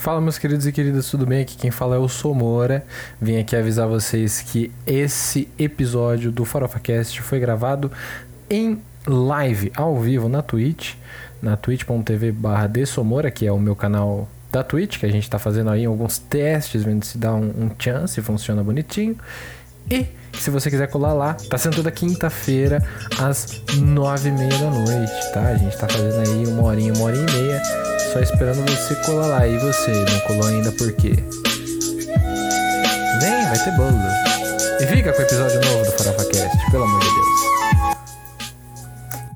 Fala, meus queridos e queridas, tudo bem? Aqui quem fala é o Somora. Vim aqui avisar vocês que esse episódio do FarofaCast foi gravado em live, ao vivo, na Twitch, na twitch.tv barra que é o meu canal da Twitch, que a gente tá fazendo aí alguns testes, vendo se dá um, um chance, funciona bonitinho. E se você quiser colar lá, tá sendo toda quinta-feira, às nove e meia da noite, tá? A gente tá fazendo aí uma horinha, uma hora e meia, só esperando você colar lá. E você, não colou ainda por quê? Vem, vai ter bolo. E fica com o episódio novo do FarofaCast, pelo amor de Deus.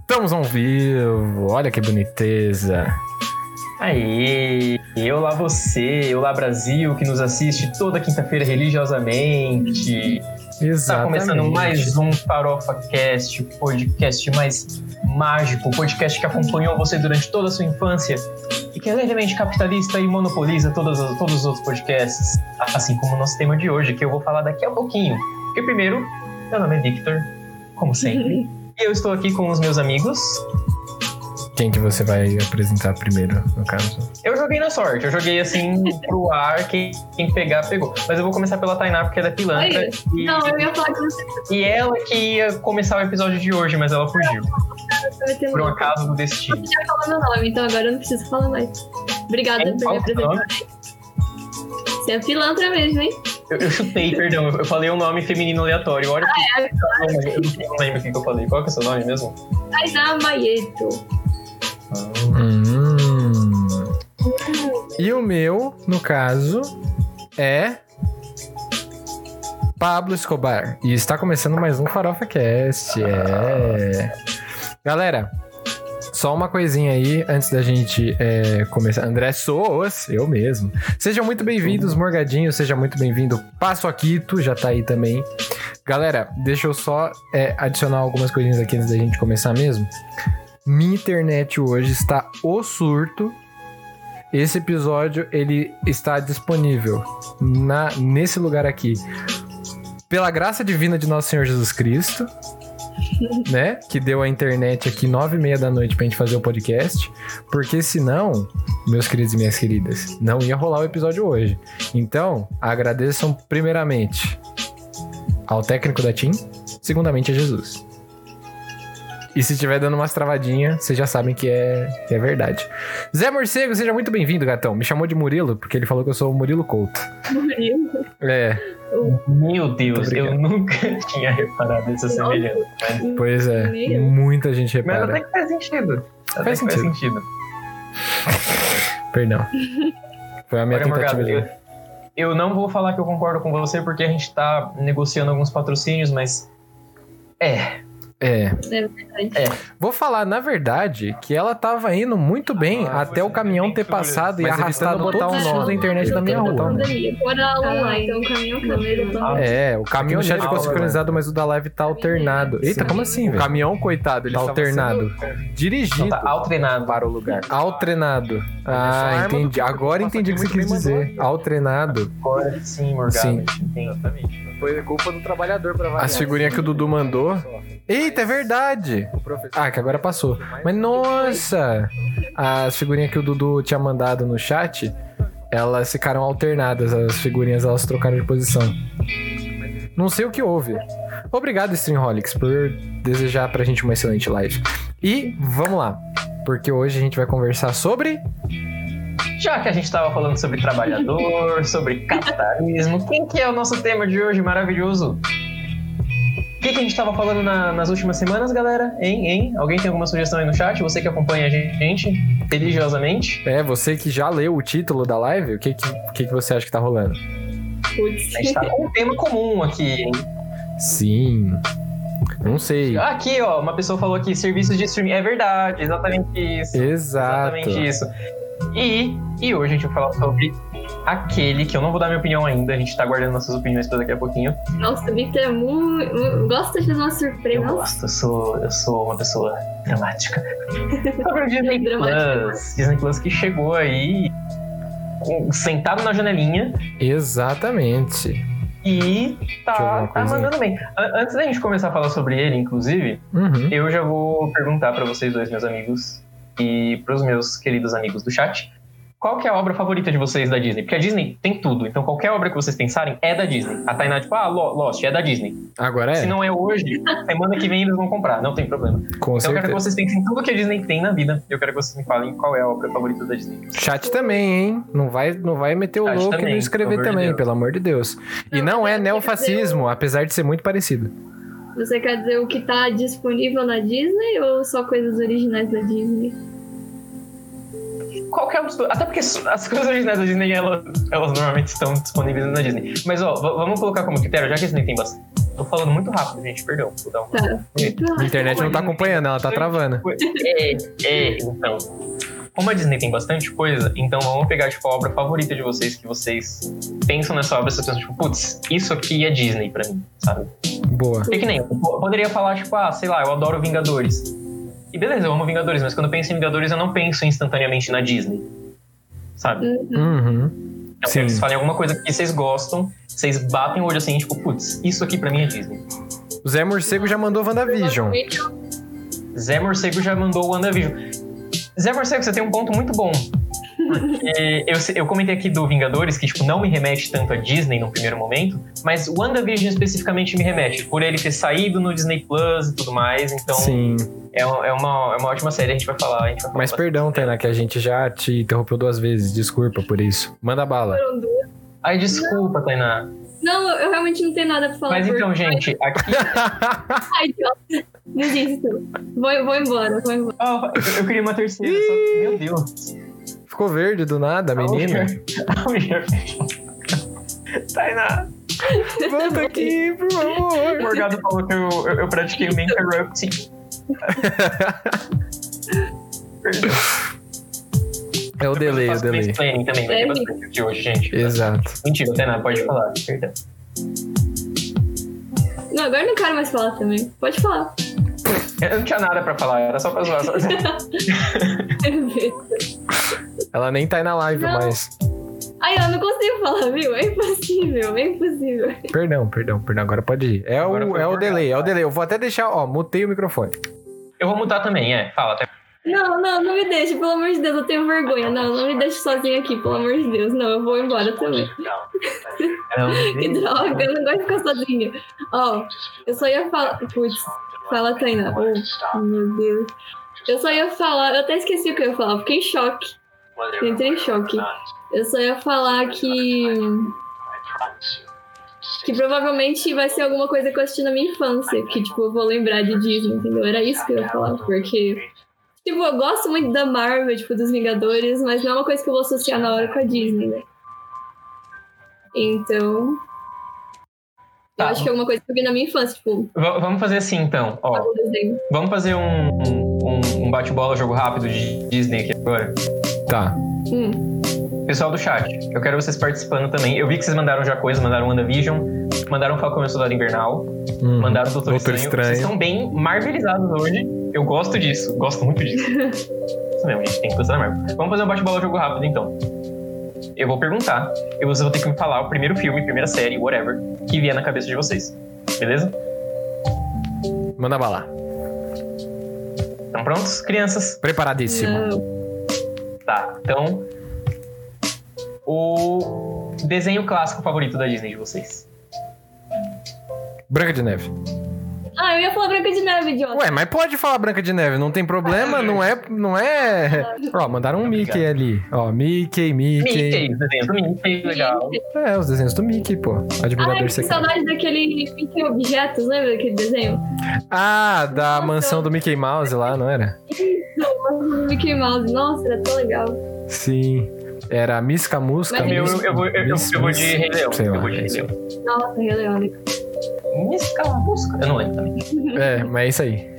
Estamos ao vivo, olha que boniteza. Aí, olá você, olá Brasil, que nos assiste toda quinta-feira religiosamente. Exatamente. Está começando mais um Farofa Cast, o podcast mais mágico, o podcast que acompanhou você durante toda a sua infância e que é levemente capitalista e monopoliza todos, todos os outros podcasts, assim como o nosso tema de hoje, que eu vou falar daqui a pouquinho. Porque primeiro, meu nome é Victor, como sempre, e eu estou aqui com os meus amigos. Quem que você vai apresentar primeiro, no caso? Eu joguei na sorte, eu joguei assim pro ar, quem, quem pegar, pegou. Mas eu vou começar pela Tainá, porque ela é pilantra. E, Não, eu ia falar com você. e ela que ia começar o episódio de hoje, mas ela fugiu. Por um acaso do destino. Você já falou meu nome, então agora eu não preciso falar mais. Obrigada Quem por me apresentar. Você é pilantra mesmo, hein? Eu, eu chutei, perdão, eu, falei um nome feminino aleatório. Olha que. É, Eu não lembro o que que eu falei. Qual que é o seu nome mesmo? Tainá Maieto. Hum. E o meu, no caso, é Pablo Escobar. E está começando mais um Farofa Cast. É. Galera, só uma coisinha aí antes da gente é, começar. André Soos, eu mesmo. Sejam muito bem-vindos, Morgadinho. Seja muito bem-vindo, Passo Aquito, já tá aí também. Galera, deixa eu só é, adicionar algumas coisinhas aqui antes da gente começar mesmo. Minha internet hoje está o surto. Esse episódio ele está disponível na, nesse lugar aqui. Pela graça divina de nosso Senhor Jesus Cristo, né? Que deu a internet aqui nove e meia da noite pra gente fazer o podcast. Porque senão, meus queridos e minhas queridas, não ia rolar o episódio hoje. Então, agradeçam primeiramente ao técnico da TIM, segundamente a Jesus. E se estiver dando umas travadinhas, vocês já sabem que é, que é verdade. Zé Morcego, seja muito bem-vindo, gatão. Me chamou de Murilo, porque ele falou que eu sou o Murilo Couto. Murilo. É, Meu Deus, eu nunca tinha reparado essa semelhança. Mas, pois é. Muita gente mas repara. até que faz sentido. Até Faz que faz sentido. sentido. Perdão. Foi a minha Olha, tentativa Morgado, eu, eu não vou falar que eu concordo com você porque a gente tá negociando alguns patrocínios, mas. É, É. É verdade. Vou falar, na verdade, que ela tava indo muito bem Ah, até o caminhão ter passado e arrastado evitando botar todos os o fios nome. da internet da minha o rua. o É, o caminhão já ficou geral, sincronizado, mas o da live tá alternado. Eita, como assim, O velho? caminhão, coitado, ele Tá alternado. Dirigido então tá altrenado. para o lugar. Altrenado. Ah, entendi. Agora entendi o que você quis dizer. Altrenado. Agora sim, Morgado. Sim. Exatamente. Foi culpa do trabalhador para variar. As figurinhas que o Dudu mandou. Eita, é verdade. O professor. Ah, que agora passou. Mas nossa! As figurinhas que o Dudu tinha mandado no chat, elas ficaram alternadas. As figurinhas elas trocaram de posição. Não sei o que houve. Obrigado, Streamholics, por desejar pra gente uma excelente live. E vamos lá. Porque hoje a gente vai conversar sobre. Já que a gente tava falando sobre trabalhador, sobre capitalismo, quem que é o nosso tema de hoje maravilhoso? O que, que a gente tava falando na- nas últimas semanas, galera? Hein, hein? Alguém tem alguma sugestão aí no chat? Você que acompanha a gente religiosamente? É, você que já leu o título da live, o que, que, que, que você acha que tá rolando? Putz. A gente tá com um tema comum aqui, hein? Sim. Não sei. Aqui, ó, uma pessoa falou aqui, serviços de streaming. É verdade, exatamente isso. Exato. Exatamente isso. E, e hoje a gente vai falar sobre aquele que eu não vou dar minha opinião ainda, a gente tá guardando nossas opiniões pra daqui a pouquinho. Nossa, o Victor é muito. Gosta de fazer uma surpresa. Eu gosto, eu sou, eu sou uma pessoa dramática. Sobre o Disney Dramática. Plus. Disney Plus que chegou aí sentado na janelinha Exatamente. e tá, tá mandando bem. An- Antes da gente começar a falar sobre ele, inclusive, Uhum. eu já vou perguntar pra vocês dois, meus amigos, e pros meus queridos amigos do chat, qual que é a obra favorita de vocês da Disney? Porque a Disney tem tudo, então qualquer obra que vocês pensarem é da Disney. A Tainá, tipo, ah, Lo- Lost é da Disney. Agora Se é, não é hoje, semana que vem eles vão comprar, não tem problema. com Então eu quero que certeza. vocês pensem em tudo que a Disney tem na vida. Eu quero que vocês me falem qual é a obra favorita da Disney. Chat também, hein? Não vai, não vai meter o Chat louco e também, não escrever pelo de também, Deus. pelo amor de Deus. E Não, não é neofascismo, apesar de ser muito parecido. Você quer dizer o que tá disponível na Disney ou só coisas originais da Disney? Qualquer um dos dois. Até porque as coisas originais da Disney, elas, elas normalmente estão disponíveis na Disney. Mas, ó, vamos colocar como critério, já que a Disney tem bastante. Tô falando muito rápido, gente, perdão. Vou dar um... Tá. A internet não tá acompanhando, ela tá travando. É, é, então. Como a Disney tem bastante coisa, então vamos pegar, tipo, a obra favorita de vocês, que vocês pensam nessa obra, vocês pensam, tipo, putz, isso aqui é Disney pra mim, sabe? Boa. Porque que nem, eu po- poderia falar, tipo, ah, sei lá, eu adoro Vingadores. E beleza, eu amo Vingadores, mas quando eu penso em Vingadores, eu não penso instantaneamente na Disney. Sabe? Uhum. Então, Sim. vocês falem alguma coisa que vocês gostam, vocês batem o olho assim, tipo, putz, isso aqui pra mim é Disney. O Zé Morcego já mandou WandaVision. Zé Morcego já mandou o WandaVision. Zé Morcego, você tem um ponto muito bom. Porque eu, eu comentei aqui do Vingadores, que tipo, não me remete tanto a Disney no primeiro momento, mas o WandaVision especificamente me remete, por ele ter saído no Disney Plus e tudo mais, então Sim. é, uma, é, uma, é uma ótima série, a gente vai falar. A gente vai falar Mas perdão, Tainá, que a gente já te interrompeu duas vezes. Desculpa por isso. Manda bala. Foram duas. Ai, desculpa, Tainá. Não, eu realmente não tenho nada pra falar. Mas por- então, gente, aqui. Ai, idiota. Desisto. Vou, vou embora, vou embora. Oh, eu, eu queria uma terceira, só... Meu Deus. Ficou verde do nada, a menina. Tainá. Volta aqui, por O favor. Morgado falou que eu, eu, eu pratiquei uma interrupting. Perdão. É o delay, o delay. também, vai ter É. bastante aqui hoje, gente. Exato. Mentira, Tainá, pode falar. Perdão. Não, agora eu não quero mais falar também. Pode falar. Eu não tinha nada pra falar, era só pra zoar. Só... Ela nem tá aí na live Não. mais. Ai, eu não consigo falar, viu? É impossível, é impossível. Perdão, perdão, perdão. Agora pode ir. É Agora o, é o delay, é o delay. Eu vou até deixar, ó, mutei o microfone. Eu vou mudar também, é. Fala, Tainá. Não, não, não me deixe, pelo amor de Deus, eu tenho vergonha. Não, não me deixe sozinha aqui, pelo amor de Deus. Não, eu vou embora também. Que droga, eu não gosto de ficar sozinha. Ó, eu só ia falar. Putz, fala, Tainá. Oh, meu Deus. Eu só ia falar, eu até esqueci o que eu ia falar, fiquei em choque. Entrei em choque. Eu só ia falar que. Que provavelmente vai ser alguma coisa que eu assisti na minha infância. Que, tipo, eu vou lembrar de Disney, entendeu? Era isso que eu ia falar. Porque. Tipo, eu gosto muito da Marvel, tipo, dos Vingadores, mas não é uma coisa que eu vou associar na hora com a Disney, né? Então. Tá. Eu acho que é alguma coisa que eu vi na minha infância, tipo, V- vamos fazer assim, então. Ó, vamos fazer um, um, um bate-bola, jogo rápido de Disney aqui agora. Tá. Hum. Pessoal do chat, eu quero vocês participando também. Eu vi que vocês mandaram já coisas, mandaram WandaVision, mandaram Falcão e o Soldado Invernal, Hum. mandaram Doutor, Doutor Estranho. Estranho. Vocês estão bem marvelizados hoje. Eu gosto disso, gosto muito disso. Isso mesmo, gente, tem que gostar da Marvel. Vamos fazer um bate-bola jogo rápido, então. Eu vou perguntar, e vocês vão ter que me falar o primeiro filme, primeira série, whatever, que vier na cabeça de vocês. Beleza? Manda bala. Estão prontos, crianças? Preparadíssimo. Não. Tá, então. O desenho clássico favorito da Disney de vocês. Branca de Neve. Ah, eu ia falar Branca de Neve, idiota. Ué, mas pode falar Branca de Neve, não tem problema, não é. Não é. Ó, mandaram um Obrigado. Mickey ali. Ó, Mickey, Mickey. Mickey, os desenhos do Mickey, legal. É, os desenhos do Mickey, pô. Admirador que secreto. saudade daquele Mickey Objetos, lembra daquele desenho? Ah, da Nossa. mansão do Mickey Mouse lá, não era? Não, Mickey Mouse. Nossa, era tão legal. Sim. Era Misca Musca. Mas Eu, eu, vou, eu, eu, Mis- eu vou de Rei Leão. Sei eu lá, vou de Rei isso. Leão. Nossa, Rei Leão. legal. Miscalamusca. Eu não lembro também. É, mas é isso aí.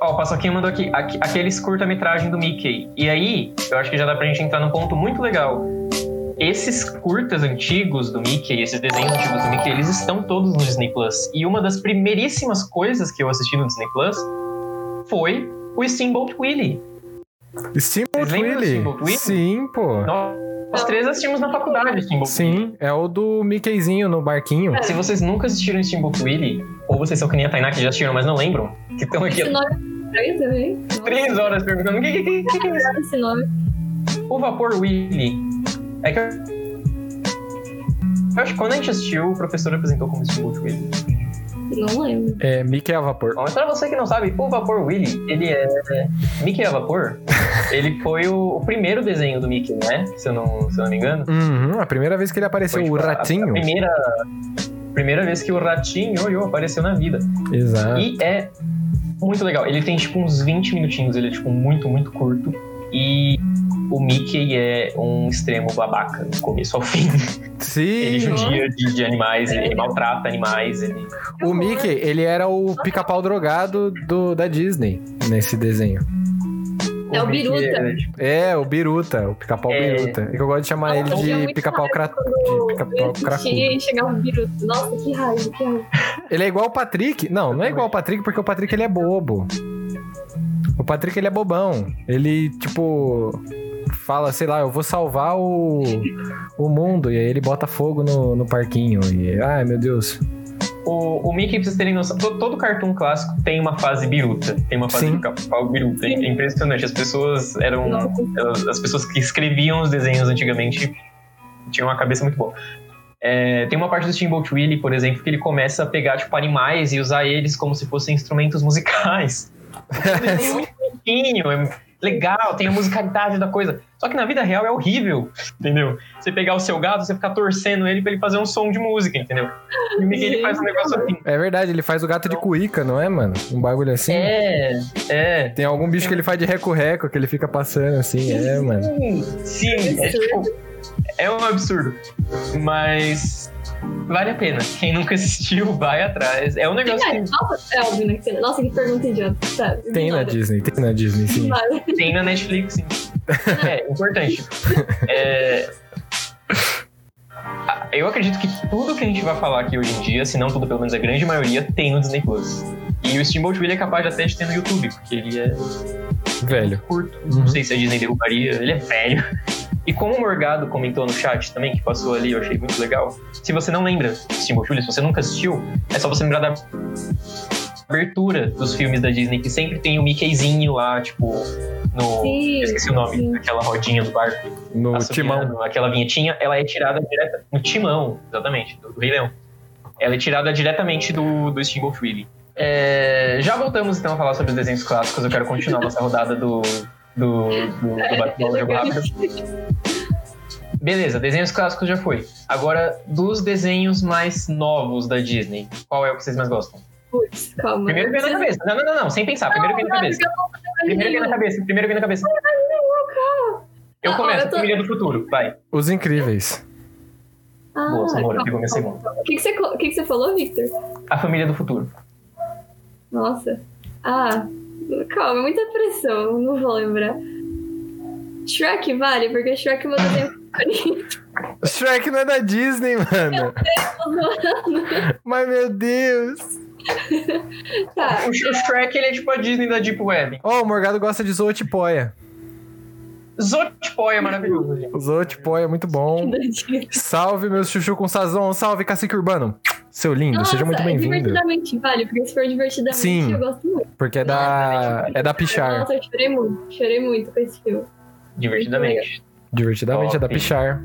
Ó, o Paçoquinha mandou aqui, aqui aqueles curta-metragem do Mickey. E aí, eu acho que já dá pra gente entrar num ponto muito legal. Esses curtas antigos do Mickey, esses desenhos antigos do Mickey, eles estão todos no Disney Plus. E uma das primeiríssimas coisas que eu assisti no Disney Plus foi o Steamboat Willie. Steamboat Willie? Sim, pô. Nós, nós três assistimos na faculdade Steamboat Willie. Sim, é o do Mickeyzinho no barquinho. Se vocês nunca assistiram Steamboat Willie, ou vocês são que nem a Tainá que já assistiram, mas não lembram, que estão aqui Esse nome é estranho também. três horas perguntando o que, que, que, que, que é isso? Esse nome. O Vapor Willy. É que eu... eu acho que quando a gente assistiu, o professor apresentou como Steamboat Willy. Não lembro. É, Mickey a vapor. Bom, mas pra você que não sabe, o Vapor Willy, ele é. Mickey a Vapor, ele foi o, o primeiro desenho do Mickey, né? Se eu não, se eu não me engano. Uhum, a primeira vez que ele apareceu, Foi, o tipo, a- ratinho. A, primeira, primeira vez que o ratinho olhou, apareceu na vida. Exato. E é muito legal. Ele tem tipo uns 20 minutinhos, ele é tipo muito, muito curto. E o Mickey é um extremo babaca, do começo ao fim. Ele Sim. judia de, de animais, ele maltrata animais, ele. O Mickey, ele era o pica-pau drogado do, da Disney nesse desenho. É o Biruta. é, tipo, É, o Biruta, o pica-pau É. Biruta. É que eu gosto de chamar ele Eu tinha de pica-pau cra... quando de pica-pau eu cracudo. chegava o Biruta. Nossa, que raiva, que raiva. Ele é igual o Patrick. Não, não é igual o Patrick porque o Patrick ele é bobo. O Patrick ele é bobão. Ele, tipo, fala, sei lá, eu vou salvar o, o mundo. E aí ele bota fogo no, no parquinho. E, ai meu Deus. O, o Mickey, pra vocês terem noção, todo, todo cartoon clássico tem uma fase biruta. Tem uma fase Sim. de pica-pau biruta. É impressionante. As pessoas eram. Elas- as pessoas que escreviam os desenhos antigamente tinham uma cabeça muito boa. É, tem uma parte do Steamboat Willie, por exemplo, que ele começa a pegar tipo, animais e usar eles como se fossem instrumentos musicais. É muito bonitinho, é legal, tem a musicalidade da coisa. Só que na vida real é horrível, entendeu? Você pegar o seu gado, você ficar torcendo ele pra ele fazer um som de música, entendeu? E o Mickey ele faz um negócio assim. É verdade, ele faz o gato de cuíca, não é, mano? Um bagulho assim. É, é. Tem algum bicho que ele faz de reco-reco, que ele fica passando assim, é, mano. Sim, é tipo. É um absurdo. Mas vale a pena. Quem nunca assistiu, vai atrás. É um negócio Cara, que é óbvio, né? tem- Nossa, que pergunta idiota. Tá, Tem na. Disney, tem na Disney, sim. Tem na Netflix, sim. É, importante. É, Eu acredito que tudo que a gente vai falar aqui hoje em dia, se não tudo, pelo menos a grande maioria, tem no Disney Plus. E o Steamboat Willie é capaz de até de ter no YouTube, porque ele é Velho. curto. Uhum. Não sei se a Disney derrubaria, ele é velho. E como o Morgado comentou no chat também, que passou ali, eu achei muito legal. Se você não lembra de Steamboat Willie, se você nunca assistiu, é só você lembrar da abertura dos filmes da Disney, que sempre tem o Mickeyzinho lá, tipo, no. Sim, eu esqueci o nome, sim. aquela rodinha do barco. No timão. Aquela vinhetinha, ela é tirada direta no timão, exatamente, do, do Rei Leão. Ela é tirada diretamente do, do Steamboat Willie. É, já voltamos então a falar sobre os desenhos clássicos. Eu quero continuar nossa rodada do, do, do, do bate-bola jogo rápido. Beleza, desenhos clássicos já foi. Agora, dos desenhos mais novos da Disney, qual é o que vocês mais gostam? Putz, calma. Primeiro vem na cabeça. Não, não, não, não, sem pensar. Primeiro vem na cabeça. Primeiro vem na cabeça. Primeiro vem na cabeça. Eu Ah, começo, eu tô- Família do Futuro. Vai. Os incríveis. Ah, Boa, Samora, pegou minha segunda. O que, que, você, que, que você falou, Victor? A Família do Futuro. Nossa. Ah, calma, muita pressão, não vou lembrar. Shrek vale, porque Shrek é meu desenho favorito. Shrek não é da Disney, mano. Mas meu Deus. Tá, O o Shrek, ele é tipo a Disney da Deep Web. Ó, o Morgado gosta de Zootipoia. Zotipó é maravilhoso, gente. O Zootipoia é muito bom. Salve, meu chuchu com sazon. Salve, cacique urbano. Seu lindo, seja muito Nossa, bem-vindo. Divertidamente vale, porque se for divertidamente, Sim. eu gosto muito. Porque é da. É da Pichar. Nossa, eu chorei muito, chorei muito com esse filme. Divertidamente. Divertidamente é da. Pichar.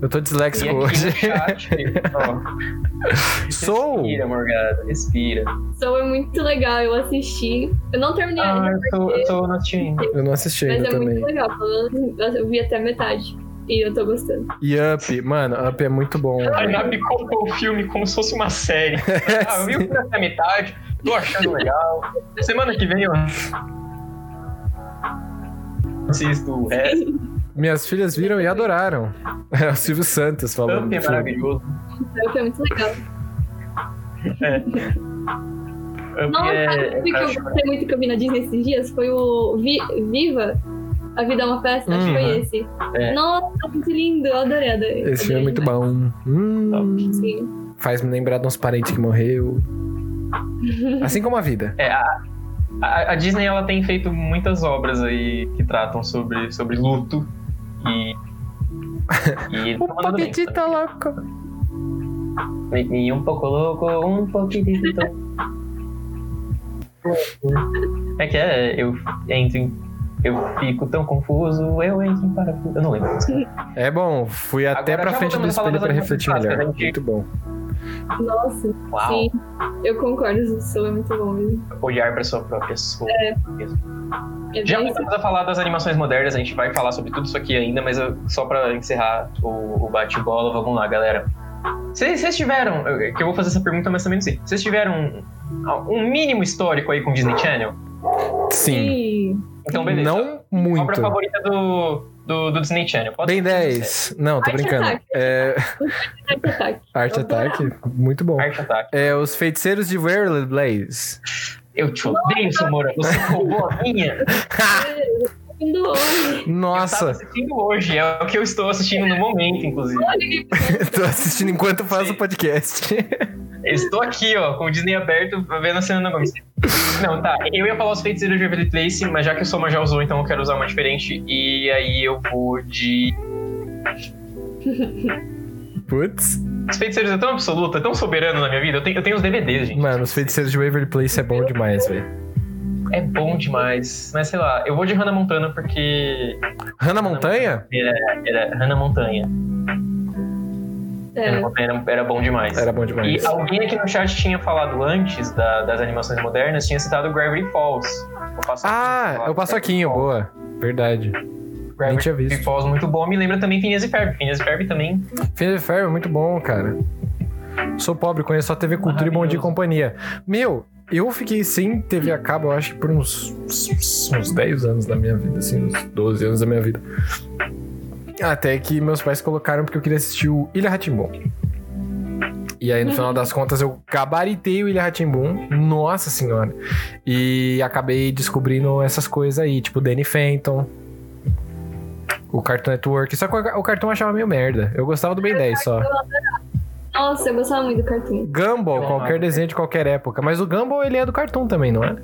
Eu tô E disléxico hoje. chat, Sou. respira, Morgado, respira. Soul é muito legal, eu assisti. Eu não terminei Ah, ainda, eu tô, eu tô. Eu não assisti mas ainda é muito também. legal. pelo menos Eu vi até metade. E eu tô gostando. E Up, mano, Up é muito bom. A. Nabi contou o filme como se fosse uma série. Ah, eu vi o filme até a metade, tô achando legal. Semana que vem eu assisto o resto. Minhas filhas viram e adoraram. É o Silvio Santos falando. Up é maravilhoso. Então, foi muito legal. Up Nossa, é, sabe é o que pra eu gostei muito que eu vi na Disney esses dias? Foi o Vi- Viva, A Vida é uma Festa, acho que foi Uhum. esse. É. Nossa, muito lindo, eu adorei, adorei. Esse filme é muito bom. Hum, Sim. faz me lembrar de uns parentes que morreu. Assim como a vida. É, a, a, a Disney ela tem feito muitas obras aí que tratam sobre, sobre luto e. e O tá bem, Paquitita louco. Me um pouco louco, um pouquitito. É que é, eu entro em Eu fico tão confuso, eu entro em parafuso. Eu não lembro. É bom, fui até Agora pra já frente do espelho pra refletir melhor. gente- Muito bom. Nossa, Uau. sim. Eu concordo, o seu é muito bom mesmo. Olhar pra sua própria soul. É Já bem começamos a falar das animações modernas, a gente vai falar sobre tudo isso aqui ainda, mas eu- só pra encerrar o, o bate-bola, vamos lá, galera. Vocês vocês tiveram, eu- que eu vou fazer essa pergunta mais ou menos assim, vocês tiveram um, um mínimo histórico aí com o Disney Channel? Sim. Sim. Então, beleza. Não muito. Obra favorita do, do, do Disney Channel? Pode Bem ser 10. Não, tô Arte brincando. Attack. É, Arte Attack. Eu adorava. Attack, muito bom. Art Attack. É, os feiticeiros de Waverly Blaze. Eu te odeio, Samora. Você roubou a minha. Hoje. Eu Nossa, assistindo hoje, é o que eu estou assistindo no momento, inclusive. tô assistindo enquanto faço o podcast. Eu estou aqui, ó, com o Disney aberto, vendo a cena Gomes. Não, tá. Eu ia falar os feiticeiros de Waverly Place, mas já que o Soma já usou, então eu quero usar uma diferente. E aí eu vou de. Putz. Os feiticeiros é tão absoluto, é tão soberano na minha vida. Eu tenho, eu tenho os DVDs, gente. Mano, os feiticeiros de Waverly Place é bom demais, velho. É bom demais. Mas sei lá, eu vou de Hannah Montana porque. Hannah Montanha? Era Hannah Montanha. É. Era, era bom demais. Era bom E demais. alguém aqui no chat tinha falado antes da- das animações modernas, tinha citado Gravity Falls. Ah, falava é o Paçoquinho, Gravity Falls. boa. Verdade. Nem Gravity tinha visto. Falls muito bom, me lembra também Phineas e Ferb. Phineas e Ferb também. Phineas e Ferb é muito bom, cara. Sou pobre, conheço só TV Cultura e Bom Dia e. Companhia. Meu, eu fiquei sem TV a cabo, eu acho que por uns, uns, uns 10 anos da minha vida, assim, uns 12 anos da minha vida. Até que meus pais colocaram porque eu queria assistir o Ilha Ratimbom. E aí, no final das contas, eu gabaritei o Ilha Ratimbum. Nossa senhora. E acabei descobrindo essas coisas aí, tipo Danny Phantom. O Cartoon Network. Só que o cartão eu achava meio merda. Eu gostava do Ben 10 só. Nossa, eu gostava muito do cartoon. Gumball, qualquer desenho de qualquer época. Mas o Gumball, ele é do cartoon também, não é?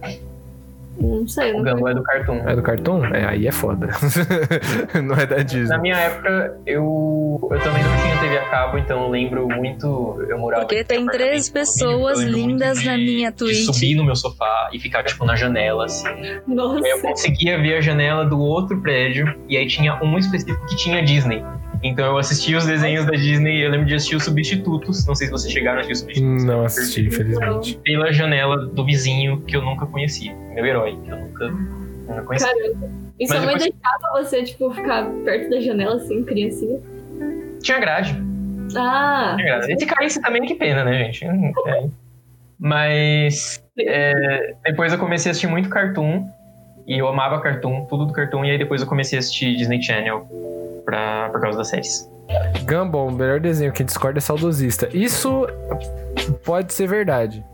Não sei, O Gumball é do Cartoon. É do cartoon? É, aí é foda. não é da Na Disney. minha época, eu, eu também não tinha TV a cabo, então eu lembro muito. Eu morava. Porque em tem três pessoas lindas de- na minha De Twitch. subir no meu sofá e ficar, tipo, na janela, assim. Nossa. Aí eu conseguia ver a janela do outro prédio e aí tinha um específico que tinha Disney. Então eu assistia os desenhos da Disney, eu lembro de assistir os Substitutos, não sei se vocês chegaram a assistir os Substitutos. Não assisti, infelizmente. Pela janela do vizinho que eu nunca conhecia, meu herói, que eu nunca, nunca conheci. Caramba. E sua mãe depois- deixava você, tipo, ficar perto da janela, assim, criancinha? Tinha grade, Ah, tinha grade. E se caísse também, que pena, né, gente? É. Mas é, depois eu comecei a assistir muito Cartoon, e eu amava Cartoon, tudo do Cartoon, e aí depois eu comecei a assistir Disney Channel pra, por causa das séries. Gumball, o melhor desenho. Quem discorda é saudosista. Isso pode ser verdade.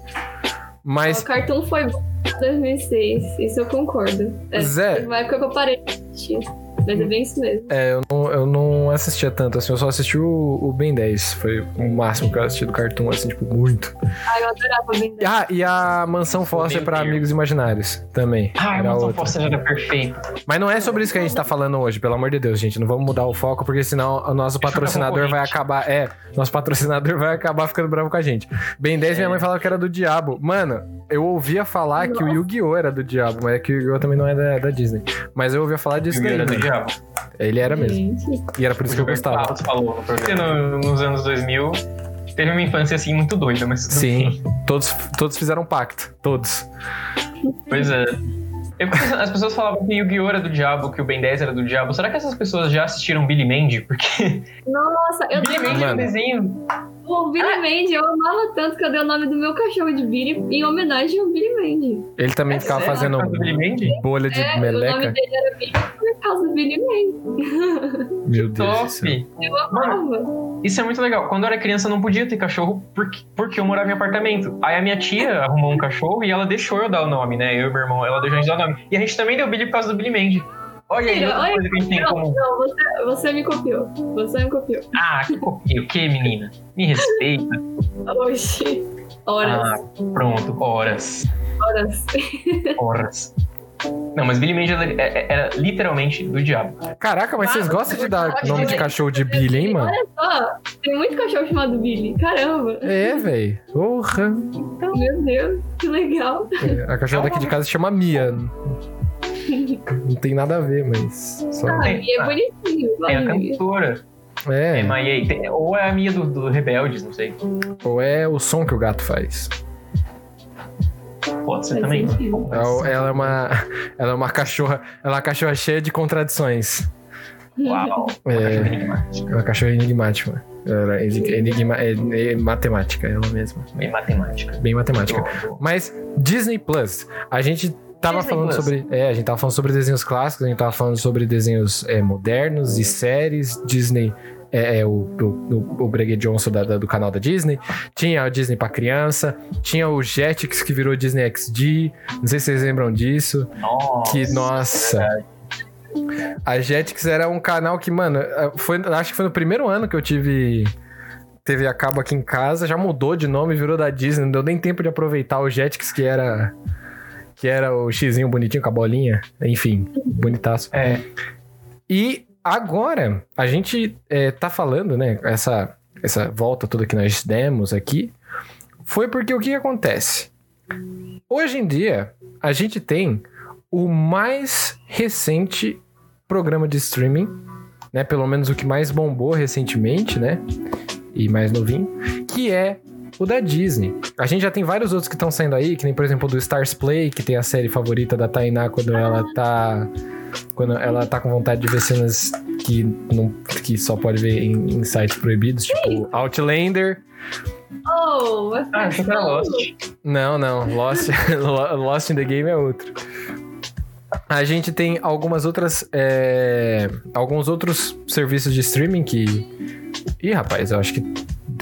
Mas, o cartoon foi bom em 2006, isso eu concordo. É, Zé- época que eu parei de assistir, mas é bem isso mesmo. é, eu não, eu não assistia tanto, assim. Eu só assisti o, o Ben 10. Foi o máximo que eu assisti do cartoon, assim, tipo, muito. Ah, eu adorava bem Ah, e a Mansão Foster pra. Amigos Imaginários também. Ah, era a Mansão outra. Foster era perfeito. Mas não é sobre isso que a gente tá falando hoje, pelo amor de Deus, gente. Não vamos mudar o foco, porque senão o nosso patrocinador vai acabar. É, nosso patrocinador vai acabar ficando bravo com a gente. Ben 10, minha É. mãe falava que era do diabo. Mano, eu ouvia falar que o Yu-Gi-Oh! era do diabo, mas é que o Yu-Gi-Oh! também não é da, da Disney. Mas eu ouvia falar disso daí. era do mano. Diabo. Ele era mesmo. E era por isso que eu gostava. Carlos falou no programa. Nos anos 2000, teve uma infância assim muito doida, mas Sim, todos, todos fizeram pacto. Todos. Pois é. As pessoas falavam que Yu-Gi-Oh! era do diabo, que o Ben 10 era do diabo. Será que essas pessoas já assistiram Billy Mandy? Porque Nossa, eu Billy Mandy é um desenho. O Billy Mandy, eu amava tanto que eu dei o nome do meu cachorro de Billy em homenagem ao Billy Mandy. Ele também É ficava sério, fazendo bolha de É, o nome meleca. dele era Billy por causa do Billy Mandy. Meu Deus do céu. Top! Eu amava. Isso é muito legal. Quando eu era criança, eu não podia ter cachorro porque, porque eu morava em apartamento. Aí a minha tia arrumou um cachorro e ela deixou eu dar o nome, né? Eu e meu irmão, ela deixou a gente dar o nome. E a gente também deu Billy por causa do Billy Mandy. Olha aí, outra Olha, coisa que a gente tem em Não, comum. não, você, você me copiou. Você me copiou. Ah, que copia o que, menina? Me respeita. Oxi. Horas, Ah, pronto, horas. horas. Horas. Não, mas Billy Mandy era, era literalmente do diabo. Caraca, mas vocês Ah, gostam de dar nome de cachorro de Billy, hein, mano? Olha só, tem muito cachorro chamado Billy. Caramba. É, velho. Porra. Meu Deus, que legal. É, A cachorra daqui de casa se chama Mia. Não tem nada a ver, mas. Só... Ah, e é ah, bonitinho. Tem a cantora, É. Tem- ou é a minha do, do Rebeldes, não sei. ou é o som que o gato faz. Pode ser Faz também. sentido. Ela é uma. Ela é uma cachorra. Ela é uma cachorra cheia de contradições. Uau. É. enigmática. É uma cachorra enigmática. Ela é enigma, é, é matemática, ela mesma. Bem matemática. Bem matemática. Mas Disney Plus, a gente tava Disney falando Plus. sobre. É, a gente tava falando sobre desenhos clássicos, a gente tava falando sobre desenhos é, modernos e séries. Disney. É, é, o, o, o Breguet Johnson da- da- do canal da Disney. Tinha o Disney pra criança. Tinha o Jetix que virou Disney XD. Não sei se vocês lembram disso. Nossa. Que, nossa. A Jetix era um canal que, mano, foi, acho que foi no primeiro ano que eu tive TV a cabo aqui em casa, já mudou de nome, virou da Disney, não deu nem tempo de aproveitar o Jetix, que era que era o xizinho bonitinho com a bolinha, enfim, bonitaço. É. E agora, a gente é, tá falando, né, essa, essa volta toda que nós demos aqui, foi porque o que acontece? Hoje em dia, a gente tem o mais recente programa de streaming, né, pelo menos o que mais bombou recentemente, né, e mais novinho, que é o da Disney. A gente já tem vários outros que estão saindo aí, que nem, por exemplo, o do Stars Play, que tem a série favorita da Tainá quando ela tá quando ela tá com vontade de ver cenas que, não, que só pode ver em, em sites proibidos, tipo Outlander. Oh, vai Ah, que era Lost. Não, não, Lost, Lost in the Game é outro. A gente tem algumas outras. é, alguns outros serviços de streaming que. Ih, rapaz, eu acho que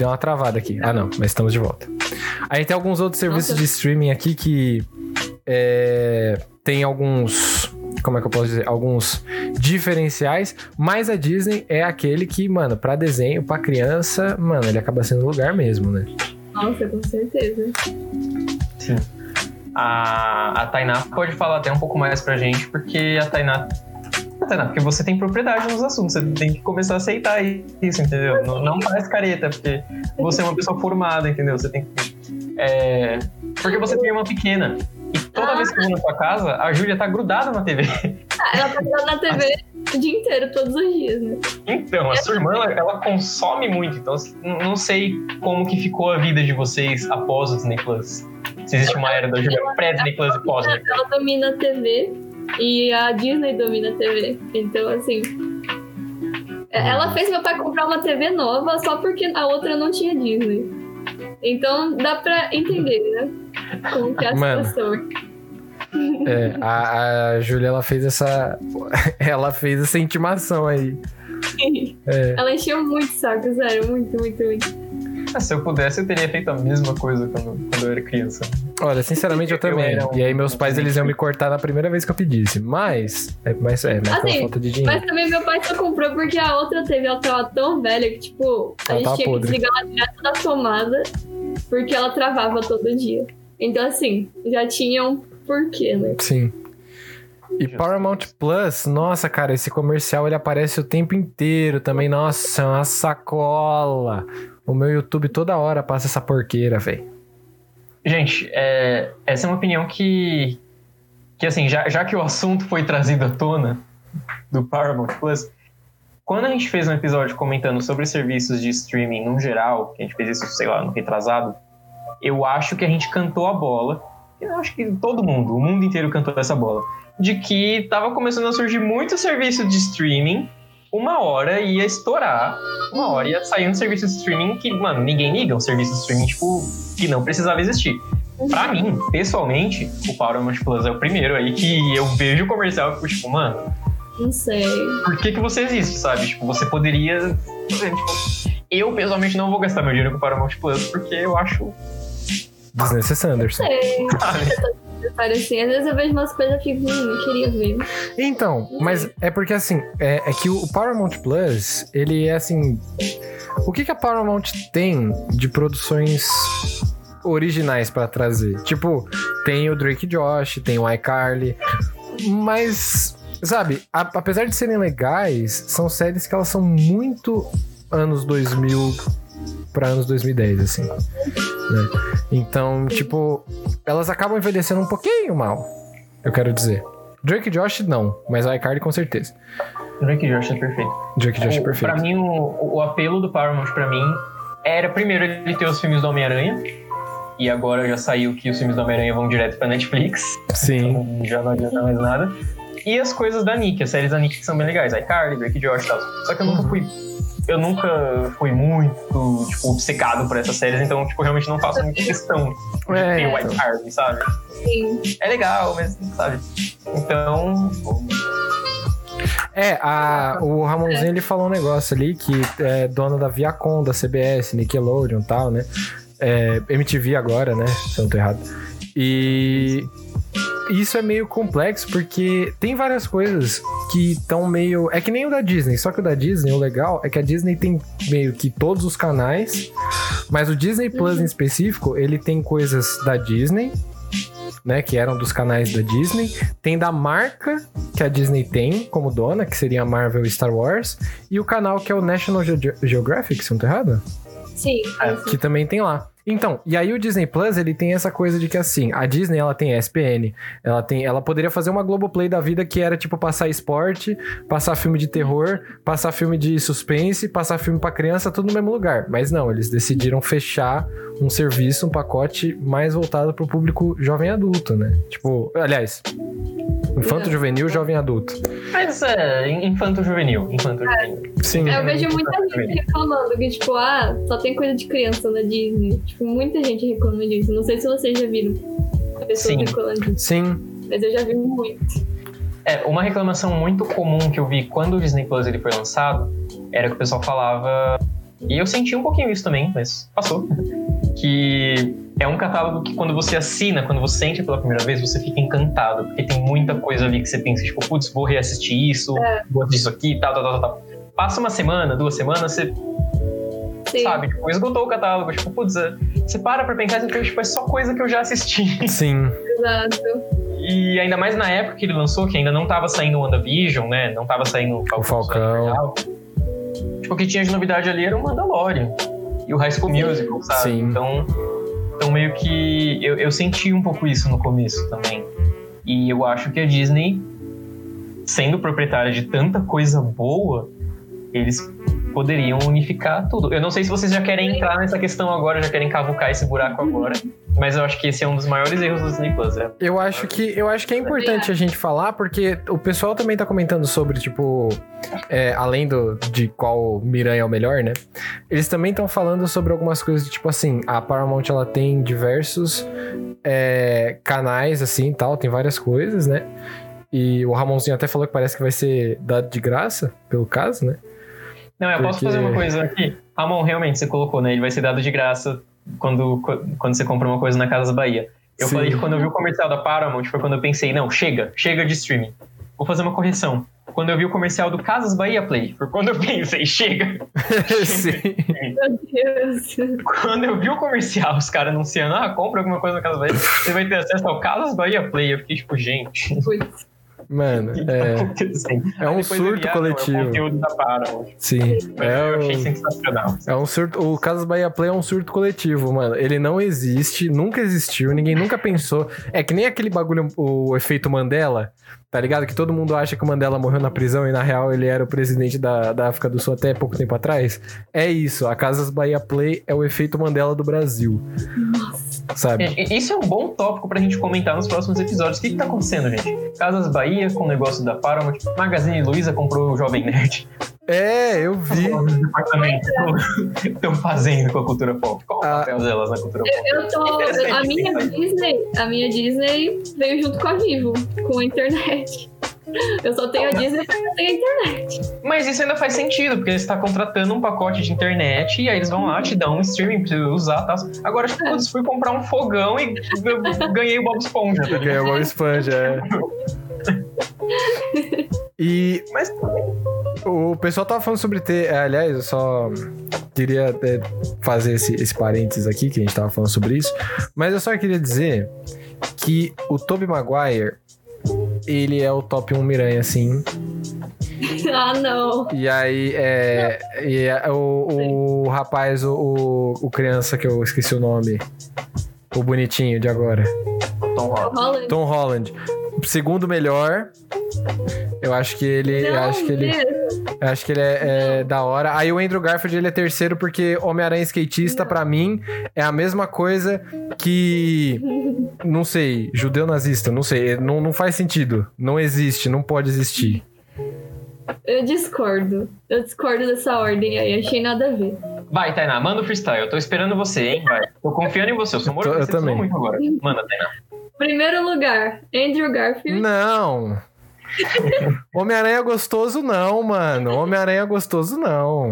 deu uma travada aqui. Ah, não, mas estamos de volta. A gente tem alguns outros serviços Nossa. de streaming aqui que. é, tem alguns. Como é que eu posso dizer? Alguns diferenciais, mas a Disney é aquele que, mano, pra desenho, pra criança, mano, ele acaba sendo o lugar mesmo, né? Nossa, com certeza. Sim. A, a Tainá pode falar até um pouco mais pra gente, porque a Tainá. Tainá, porque você tem propriedade nos assuntos, você tem que começar a aceitar isso, entendeu? Não, não faz careta, porque você é uma pessoa formada, entendeu? Você tem que. é, porque você tem uma pequena. E toda vez que eu vou na sua casa, a Júlia tá grudada na TV. Ah, ela tá ligada na TV o dia inteiro, todos os dias, né? Então, a sua irmã, ela, ela consome muito, então não sei como que ficou a vida de vocês após o Disney Plus. Se existe uma era da Júlia pré-Disney Plus e pós-Disney Ela domina a TV e a Disney domina a TV. Então, assim. é- Ela fez meu pai comprar uma TV nova só porque a outra não tinha Disney. Então dá pra entender, né? Como que é a Mano. situação. É, a, a Júlia, ela fez essa. Ela fez essa intimação aí. É. Ela encheu muito saco, sério, muito, muito, muito. Ah, se eu pudesse, eu teria feito a mesma coisa quando, quando eu era criança. Olha, sinceramente eu Eu também. um- E aí meus pais eles iam me cortar na primeira vez que eu pedisse. Mas. É, mas é, mas Assim, falta de dinheiro. Mas também meu pai só comprou porque a outra TV ela tava tão velha que, tipo, a Ela gente tinha podre. que desligar ela direto da tomada porque ela travava todo dia. Então, assim, já tinha um porquê, né? Sim. E. Paramount Plus, nossa, cara, esse comercial ele aparece o tempo inteiro também. Nossa, é uma sacola. O meu YouTube toda hora passa essa porqueira, velho. Gente, é, essa é uma opinião que, que assim, já, já que o assunto foi trazido à tona do Paramount Plus, quando a gente fez um episódio comentando sobre serviços de streaming no geral, que a gente fez isso, sei lá, no retrasado, eu acho que a gente cantou a bola, eu acho que todo mundo, o mundo inteiro cantou essa bola, de que tava começando a surgir muito serviço de streaming, uma hora ia estourar, uma hora ia sair um serviço de streaming que, mano, ninguém liga, um serviço de streaming, tipo, que não precisava existir. Pra mim, pessoalmente, o Paramount Plus é o primeiro aí que eu vejo o comercial e fico tipo, mano, Não sei. por que que você existe, sabe? Tipo, você poderia... Tipo, eu, pessoalmente, não vou gastar meu dinheiro com o Paramount Plus porque eu acho... Desnecessário, Anderson. Não sei. sabe? Assim, às vezes eu vejo umas coisas e fico, hum, eu queria ver. Então, mas é porque assim, é, é que o Paramount Plus, ele é assim. O que, que a Paramount tem de produções originais pra trazer? Tipo, tem o Drake Josh, tem o iCarly, mas, sabe, a- apesar de serem legais, são séries que elas são muito anos 2000 pra anos 2010, assim. né? Então, tipo, elas acabam envelhecendo um pouquinho mal, eu quero dizer. Drake e Josh, não, mas o iCarly com certeza. Drake e Josh é perfeito. Drake e Josh é perfeito. Pra mim, o, o apelo do Paramount pra mim era primeiro ele ter os filmes do Homem-Aranha. E agora já saiu que os filmes do Homem-Aranha vão direto pra Netflix. Sim. Então já não adianta mais nada. E as coisas da Nick, as séries da Nick que são bem legais. iCarly, Drake e Josh e tal. Só que eu nunca fui. Eu nunca fui muito, tipo, obcecado por essas séries, então, tipo, realmente não faço muita questão de É, ter o então. iCarly, sabe? Sim. É legal, mas, sabe? Então, É, a, o Ramonzinho ele falou um negócio ali que é dona da Viacom, da CBS, Nickelodeon e tal, né? É, MTV agora, né? Se eu não tô errado. E isso é meio complexo porque tem várias coisas que estão meio. É que nem o da Disney, só que o da Disney, o legal é que a Disney tem meio que todos os canais, mas o Disney Plus em específico, ele tem coisas da Disney. Né, que eram dos canais da Disney, tem da marca que a Disney tem como dona, que seria a Marvel e Star Wars, e o canal que é o National Geo- Geographic, se não tô errado? Sim. É, que também tem lá. Então, e aí o Disney Plus, ele tem essa coisa de que assim, a Disney ela tem ESPN, ela tem, ela poderia fazer uma Globoplay da vida que era tipo passar esporte, passar filme de terror, passar filme de suspense, passar filme pra criança, tudo no mesmo lugar. Mas não, eles decidiram fechar um serviço, um pacote mais voltado pro público jovem adulto, né? Tipo, aliás, infanto juvenil, jovem adulto. mas é infanto-juvenil. Infanto-juvenil. Sim. Eu vejo muita gente reclamando que, tipo, ah, só tem coisa de criança na Disney. Tipo, muita gente reclama disso. Não sei se vocês já viram pessoas Sim. reclamando disso, Sim. mas eu já vi muito. É, uma reclamação muito comum que eu vi quando o Disney Plus ele foi lançado era que o pessoal falava, e eu senti um pouquinho isso também, mas passou, que é um catálogo que quando você assina, quando você sente pela primeira vez, você fica encantado, porque tem muita coisa ali que você pensa, tipo, putz, vou reassistir isso, vou assistir isso aqui, tal, tal, tal, tal. Passa uma semana, duas semanas, você Sim. sabe, tipo, esgotou o catálogo, tipo, putz, é- você para pra pensar, então, tipo, é só coisa que eu já assisti. Sim. Exato. E ainda mais na época que ele lançou, que ainda não tava saindo o WandaVision, né? Não tava saindo O Falcão. Real. Tipo, o que tinha de novidade ali era o Mandalorian. E o High School Musical, sabe? Sim. Então, então meio que eu, eu senti um pouco isso no começo também. E eu acho que a Disney, sendo proprietária de tanta coisa boa, eles poderiam unificar tudo. Eu não sei se vocês já querem entrar nessa questão agora, já querem cavucar esse buraco agora, mas eu acho que esse é um dos maiores erros do Disney Plus. É Eu acho que eu acho que é importante a gente falar, porque o pessoal também tá comentando sobre, tipo, é, além do, de qual Miranha é o melhor, né? Eles também estão falando sobre algumas coisas, de, tipo assim, a Paramount ela tem diversos é, canais, assim tal, tem várias coisas, né? E o Ramonzinho até falou que parece que vai ser dado de graça, pelo caso, né? Não, eu posso Porque- fazer uma coisa aqui. Ramon, realmente, você colocou, né? Ele vai ser dado de graça quando, quando você compra uma coisa na Casas Bahia. Eu Sim. falei que quando eu vi o comercial da Paramount foi quando eu pensei, não, chega, chega de streaming. Vou fazer uma correção. Quando eu vi o comercial do Casas Bahia Play, foi quando eu pensei, chega. Sim. Meu Deus. Quando eu vi o comercial, os caras anunciando, ah, compra alguma coisa na Casas Bahia, você vai ter acesso ao Casas Bahia Play. Eu fiquei tipo, gente, Putz. Mano, que tá é, é um surto coletivo. É o conteúdo da Paramount. sim. É eu achei o... sensacional. É um surto. O Casas Bahia Play é um surto coletivo, mano. Ele não existe, nunca existiu, ninguém nunca pensou. É que nem aquele bagulho, o efeito Mandela, tá ligado? Que todo mundo acha que o Mandela morreu na prisão e na real ele era o presidente da, da África do Sul até pouco tempo atrás. É isso. A Casas Bahia Play é o efeito Mandela do Brasil. Sabe? É, e- Isso é um bom tópico pra gente comentar nos próximos episódios. O que, que tá acontecendo, gente? Casas Bahia com o negócio da Paramount, Magazine Luiza comprou o Jovem Nerd. É, eu vi. Os departamentos estão fazendo com a cultura pop. Qual o Ah. papel delas na cultura pop? Eu tô. Interessante, A minha. Disney, a minha Disney veio junto com a Vivo, com a internet. Eu só tenho a Disney porque eu tenho a internet. Mas isso ainda faz sentido, porque você tá contratando um pacote de internet e aí eles vão lá, te dão um streaming pra você usar e tal. Agora, tipo, putz, fui comprar um fogão e eu ganhei o Bob Esponja. Tá ligado? Ganhou uma esponja, é. E Mas O pessoal tava falando sobre ter. é, Aliás, eu só queria é, fazer esse, esse parênteses aqui, que a gente tava falando sobre isso. Mas eu só queria dizer que o Tobey Maguire, ele é o top 1 Miranha, assim. Ah, não. E aí, é. E é, o, o rapaz, o, o, criança que eu esqueci o nome. O bonitinho de agora. Tom Holland. Tom Holland. segundo melhor. Eu acho que ele. eu Não, acho que ele. Eu acho que ele é, é da hora. Aí o Andrew Garfield ele é terceiro porque Homem-Aranha skatista, pra mim, é a mesma coisa que. Não sei, judeu nazista, não sei. Não, não faz sentido. Não existe, não pode existir. Eu discordo. Eu discordo dessa ordem aí. Achei nada a ver. Vai, Tainá, manda o freestyle. Eu tô esperando você, hein? Vai. Tô confiando em você. Eu sou Eu tô- eu também. muito agora. Manda, Tainá. Primeiro lugar, Andrew Garfield. Não. Homem-Aranha gostoso, não, mano. Homem-Aranha gostoso, não.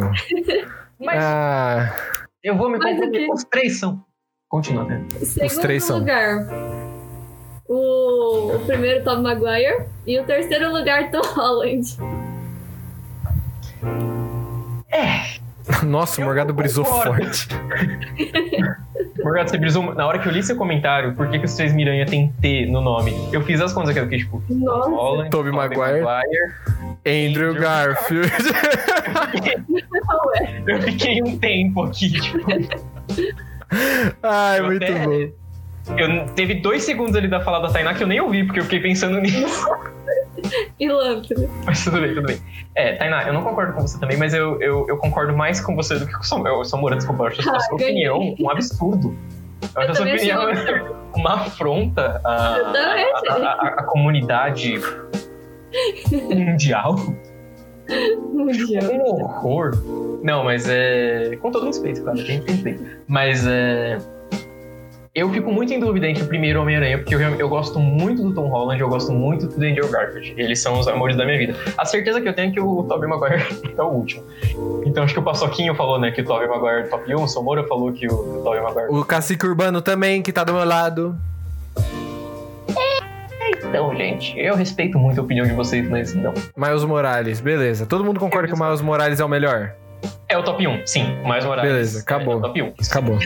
Mas Ah, eu vou me comprometer. Os três são. Continua, né? Segundo três são. lugar, o, o primeiro Tom Maguire. E o terceiro lugar, Tom Holland. nossa, o Morgado brisou forte. Morgado, você brisou. Na hora que eu li seu comentário, por que, que os três Miranha tem T no nome? Eu fiz as contas aqui, tipo. Nossa. Holland, Tobey Maguire. Andrew Andrew Garfield. Ué, Eu fiquei um tempo aqui, tipo. Ai, Eu muito até- bom. Eu, teve dois segundos ali da fala da Tainá que eu nem ouvi, porque eu fiquei pensando nisso. Pilantra. Mas tudo bem, tudo bem. É, Tainá, eu não concordo com você também, mas eu, eu, eu concordo mais com você do que com o Samuel. Eu, Samuel, desculpa, eu acho a Ah, sua ganhei. opinião um absurdo. Eu acho a sua opinião uma afronta à, também à, à- à- à comunidade mundial. Mundial. Um horror. Não, mas é. Com todo respeito, claro, tem respeito. Mas é. Eu fico muito em dúvida entre o primeiro Homem-Aranha, porque eu, eu gosto muito do Tom Holland, eu gosto muito do Andrew Garfield. Eles são os amores da minha vida. A certeza que eu tenho é que o Tobey Maguire é o último. Então acho que o Paçoquinho falou, né, que o Tobey Maguire é top 1, o Somora falou que o, o Tobey Maguire... O Cacique Urbano também, que tá do meu lado. Então, gente, eu respeito muito a opinião de vocês, mas não. Miles Morales, beleza. Todo mundo concorda que o Miles Morales é o melhor? É o top 1, sim, mais Morales. Beleza, acabou. É o top 1. Acabou.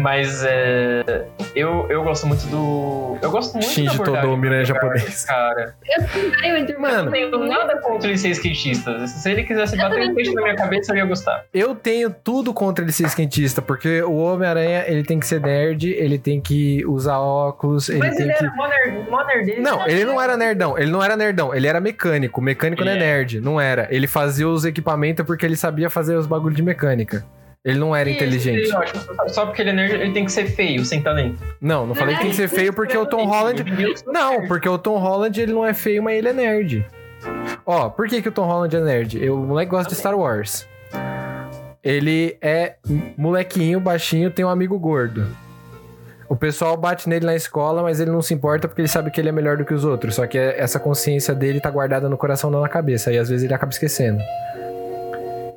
Mas é, eu, eu gosto muito do. Eu gosto muito Shinji da abordagem Todo, Miranha japonês. Cara, Eu, Mano. eu não tenho nada contra ele ser skatista. Se ele quisesse bater um peixe na minha cabeça, eu ia gostar. Eu tenho tudo contra ele ser esquentista, porque o Homem-Aranha, ele tem que ser nerd, ele tem que usar óculos, ele Mas tem ele que... era mó nerd, mó. Não, ele não era nerdão, ele não era nerdão, ele era mecânico. Mecânico não é Ele é. nerd, não era. Ele fazia os equipamentos porque ele sabia fazer os bagulhos de mecânica. Ele não era Isso, inteligente. acho. Só porque ele é nerd, ele tem que ser feio, sem talento. Não, não falei que tem que ser feio porque o Tom Holland. Não, porque o Tom Holland ele não é feio, mas ele é nerd. Ó, por que, que o Tom Holland é nerd? Eu, o moleque gosta de Star Wars. Ele é molequinho, baixinho, tem um amigo gordo. O pessoal bate nele na escola, mas ele não se importa porque ele sabe que ele é melhor do que os outros. Só que essa consciência dele tá guardada no coração, não na cabeça. E às vezes ele acaba esquecendo.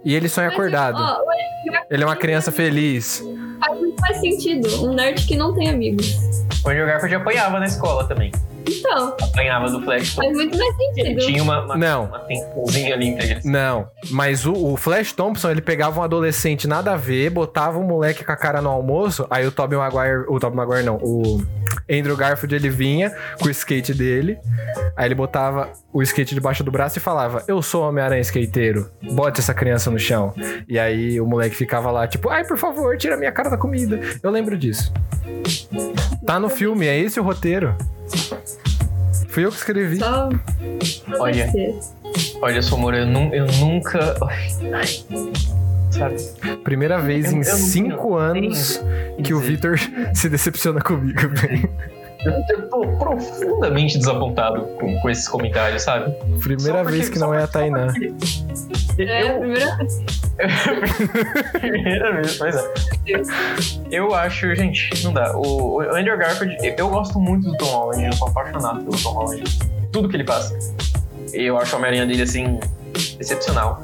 E ele sonha acordado. Ó, Ele é uma criança feliz. faz, não faz sentido. Um nerd que não tem amigos. O Andrew Garfield apanhava na escola também. Então, Apanhava do Flash. faz muito mais sentido. tinha uma, uma, Não. uma tensãozinha ali entre. Não, mas o, o Flash Thompson, ele pegava um adolescente nada a ver, botava um moleque com a cara no almoço, aí o Tobey Maguire, o Tobey Maguire não, o Andrew Garfield, ele vinha com o skate dele, aí ele botava o skate debaixo do braço e falava, eu sou Homem-Aranha skateiro, bote essa criança no chão. E aí o moleque ficava lá, tipo, ai, por favor, tira minha cara da comida. Eu lembro disso. Tá no filme, é esse o roteiro. Fui eu que escrevi. Só Olha. Olha, Somora, eu, nu- eu nunca. Sabe? Primeira vez Eu- em eu cinco anos que o. Vitor se decepciona comigo, velho. Eu tô profundamente desapontado com, com esses comentários, sabe? Primeira porque- vez que não é a Tainá. porque- É, a Eu, primeira primeira vez, pois é. Eu acho, gente, não dá. O, o Andrew Garfield, eu- eu gosto muito do Tom Holland, eu sou apaixonado pelo Tom Holland. Tudo que ele faz. Eu acho a Homem-Aranha dele, assim, excepcional.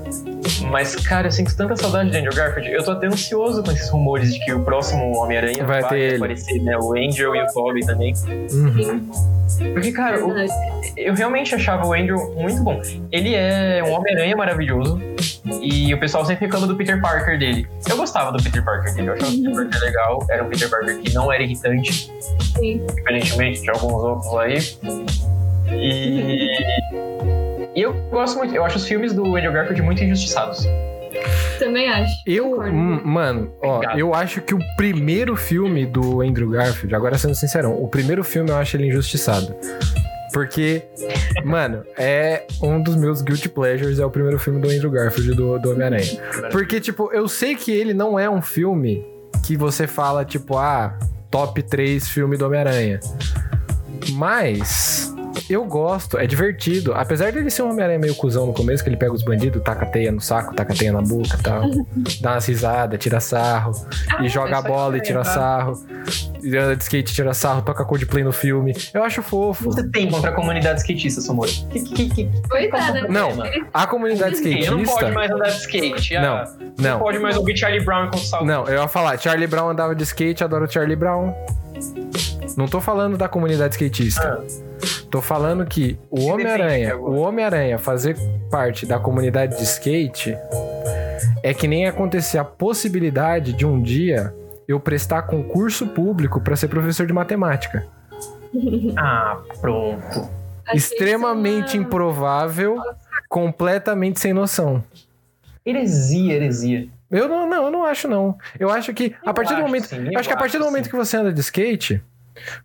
Mas, cara, eu sinto tanta saudade de Andrew Garfield. Eu tô até ansioso com esses rumores de que o próximo Homem-Aranha Vai ter ele. aparecer, né? O Andrew e o Tobey também. Uhum. Porque, cara, o- verdade. eu realmente achava o Andrew muito bom. Ele é um Homem-Aranha maravilhoso. E o pessoal sempre reclama do Peter Parker dele. Eu gostava do Peter Parker dele. Eu achava o Peter Parker legal. Era um Peter Parker que não era irritante, Sim. diferentemente de alguns outros aí. E. E eu gosto muito. Eu acho os filmes do Andrew Garfield muito injustiçados. Também acho. Eu, hum, mano, ó, Obrigado. eu acho que o primeiro filme do Andrew Garfield, agora sendo sincerão, o primeiro filme eu acho ele injustiçado. Porque, mano, é um dos meus guilty pleasures, é o primeiro filme do Andrew Garfield do, do Homem-Aranha. Porque, tipo, eu sei que ele não é um filme que você fala, tipo, ah, top 3 filme do Homem-Aranha. Mas eu gosto, é divertido. Apesar dele ser um Homem-Aranha meio cuzão no começo, que ele pega os bandidos, taca a teia no saco, taca a teia na boca e tal. dá umas risadas, tira sarro. e joga a bola e tira tá? sarro. E anda de skate, tira sarro, toca Coldplay no filme. Eu acho fofo. Você tem contra a comunidade skatista, Samora? Que, que, que, Coitada. Não, né? a comunidade Skate, não pode skatista. mais andar de skate. Não, ah, não. pode mais ouvir Charlie Brown com salto. Não, eu ia falar, Charlie Brown andava de skate, adoro Charlie Brown. Não tô falando da comunidade skatista. Tô falando que o Homem-Aranha, o Homem-Aranha fazer parte da comunidade de skate é que nem acontecer a possibilidade de um dia eu prestar concurso público pra ser professor de matemática. Ah, pronto. Extremamente improvável, completamente sem noção. Heresia, heresia. Eu não, não, eu não acho não. Eu acho que a Eu partir do momento, sim, acho que a partir do acho momento sim. que você anda de skate,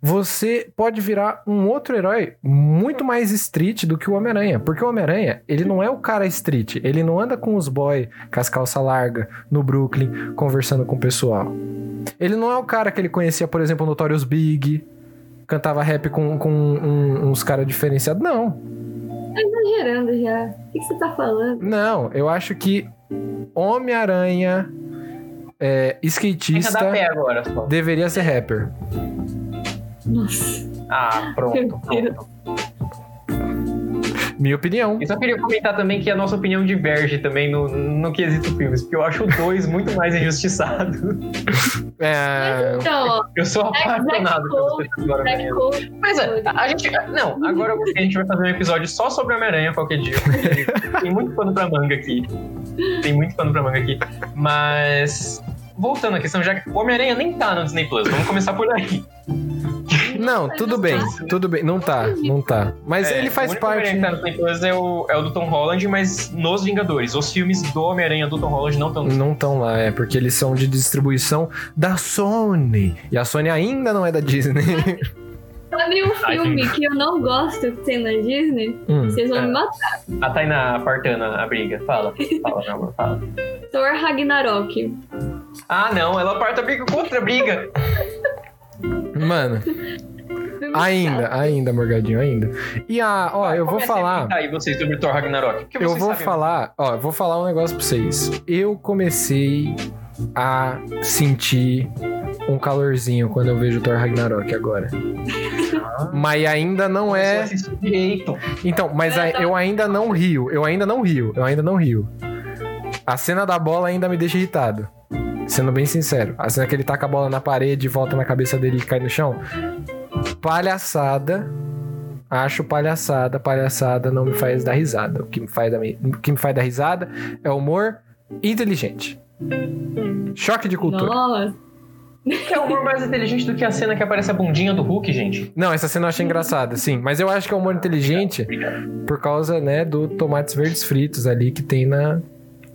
você pode virar um outro herói muito mais street do que o Homem-Aranha, porque o Homem-Aranha, ele não é o cara street, ele não anda com os boy com as calças largas no Brooklyn conversando com o pessoal. Ele não é o cara que ele conhecia, por exemplo, o Notorious Big, cantava rap com, com um- uns caras diferenciados. Não, Tá exagerando já. O que, você tá falando? não, eu acho que Homem-Aranha é, skatista agora, deveria ser rapper. Nossa. Ah, pronto, pronto. Minha opinião. E só queria comentar também que a nossa opinião diverge também no, no quesito filmes, porque eu acho o 2 muito mais injustiçado. É, Mas então, ó. Eu sou apaixonado do Homem-Aranha. Mas é, a, a gente. Não, agora a gente vai fazer um episódio só sobre Homem-Aranha qualquer dia. Tem muito pano pra manga aqui. Tem muito pano pra manga aqui. Mas. Voltando à questão, já que o Homem-Aranha nem tá no Disney Plus, vamos começar por aí. Não, tudo bem, tudo bem. Não tá, não tá. Mas É, ele faz o único parte. Homem-Aranha que tá no Disney Plus é o, é o do Tom Holland, mas nos Vingadores. Os filmes do Homem-Aranha do Tom Holland não estão no Não estão lá, é porque eles são de distribuição da Sony. E a Sony ainda não é da Disney. Sabe um Ai, filme que eu não gosto que tem na Disney? Hum. Vocês vão É. me matar. A Tainá apartando a briga. Fala. Fala, meu amor, fala. Thor Ragnarok. Ah, não, ela aparta a briga contra a briga. Mano, ainda, ainda, Morgadinho, ainda. E a, ó, eu vou falar. aí vocês sobre Thor Ragnarok. Eu vou sabem falar, ó, eu vou falar um negócio pra vocês. Eu comecei a sentir um calorzinho quando eu vejo Thor Ragnarok agora. Mas ainda não é. Então, mas a- eu ainda não rio. Eu ainda não rio. Eu ainda não rio. A cena da bola ainda me deixa irritado. Sendo bem sincero. A cena que ele taca a bola na parede, volta na cabeça dele e cai no chão. Palhaçada. Acho palhaçada. Palhaçada não me faz dar risada. O que me faz dar, o que me faz dar risada é humor inteligente. Choque de cultura. Nossa. Que é humor mais inteligente do que a cena que aparece a bundinha do Hulk, gente. Não, essa cena eu achei engraçada, sim. Mas eu acho que é humor inteligente por causa, né, do tomates verdes fritos ali que tem na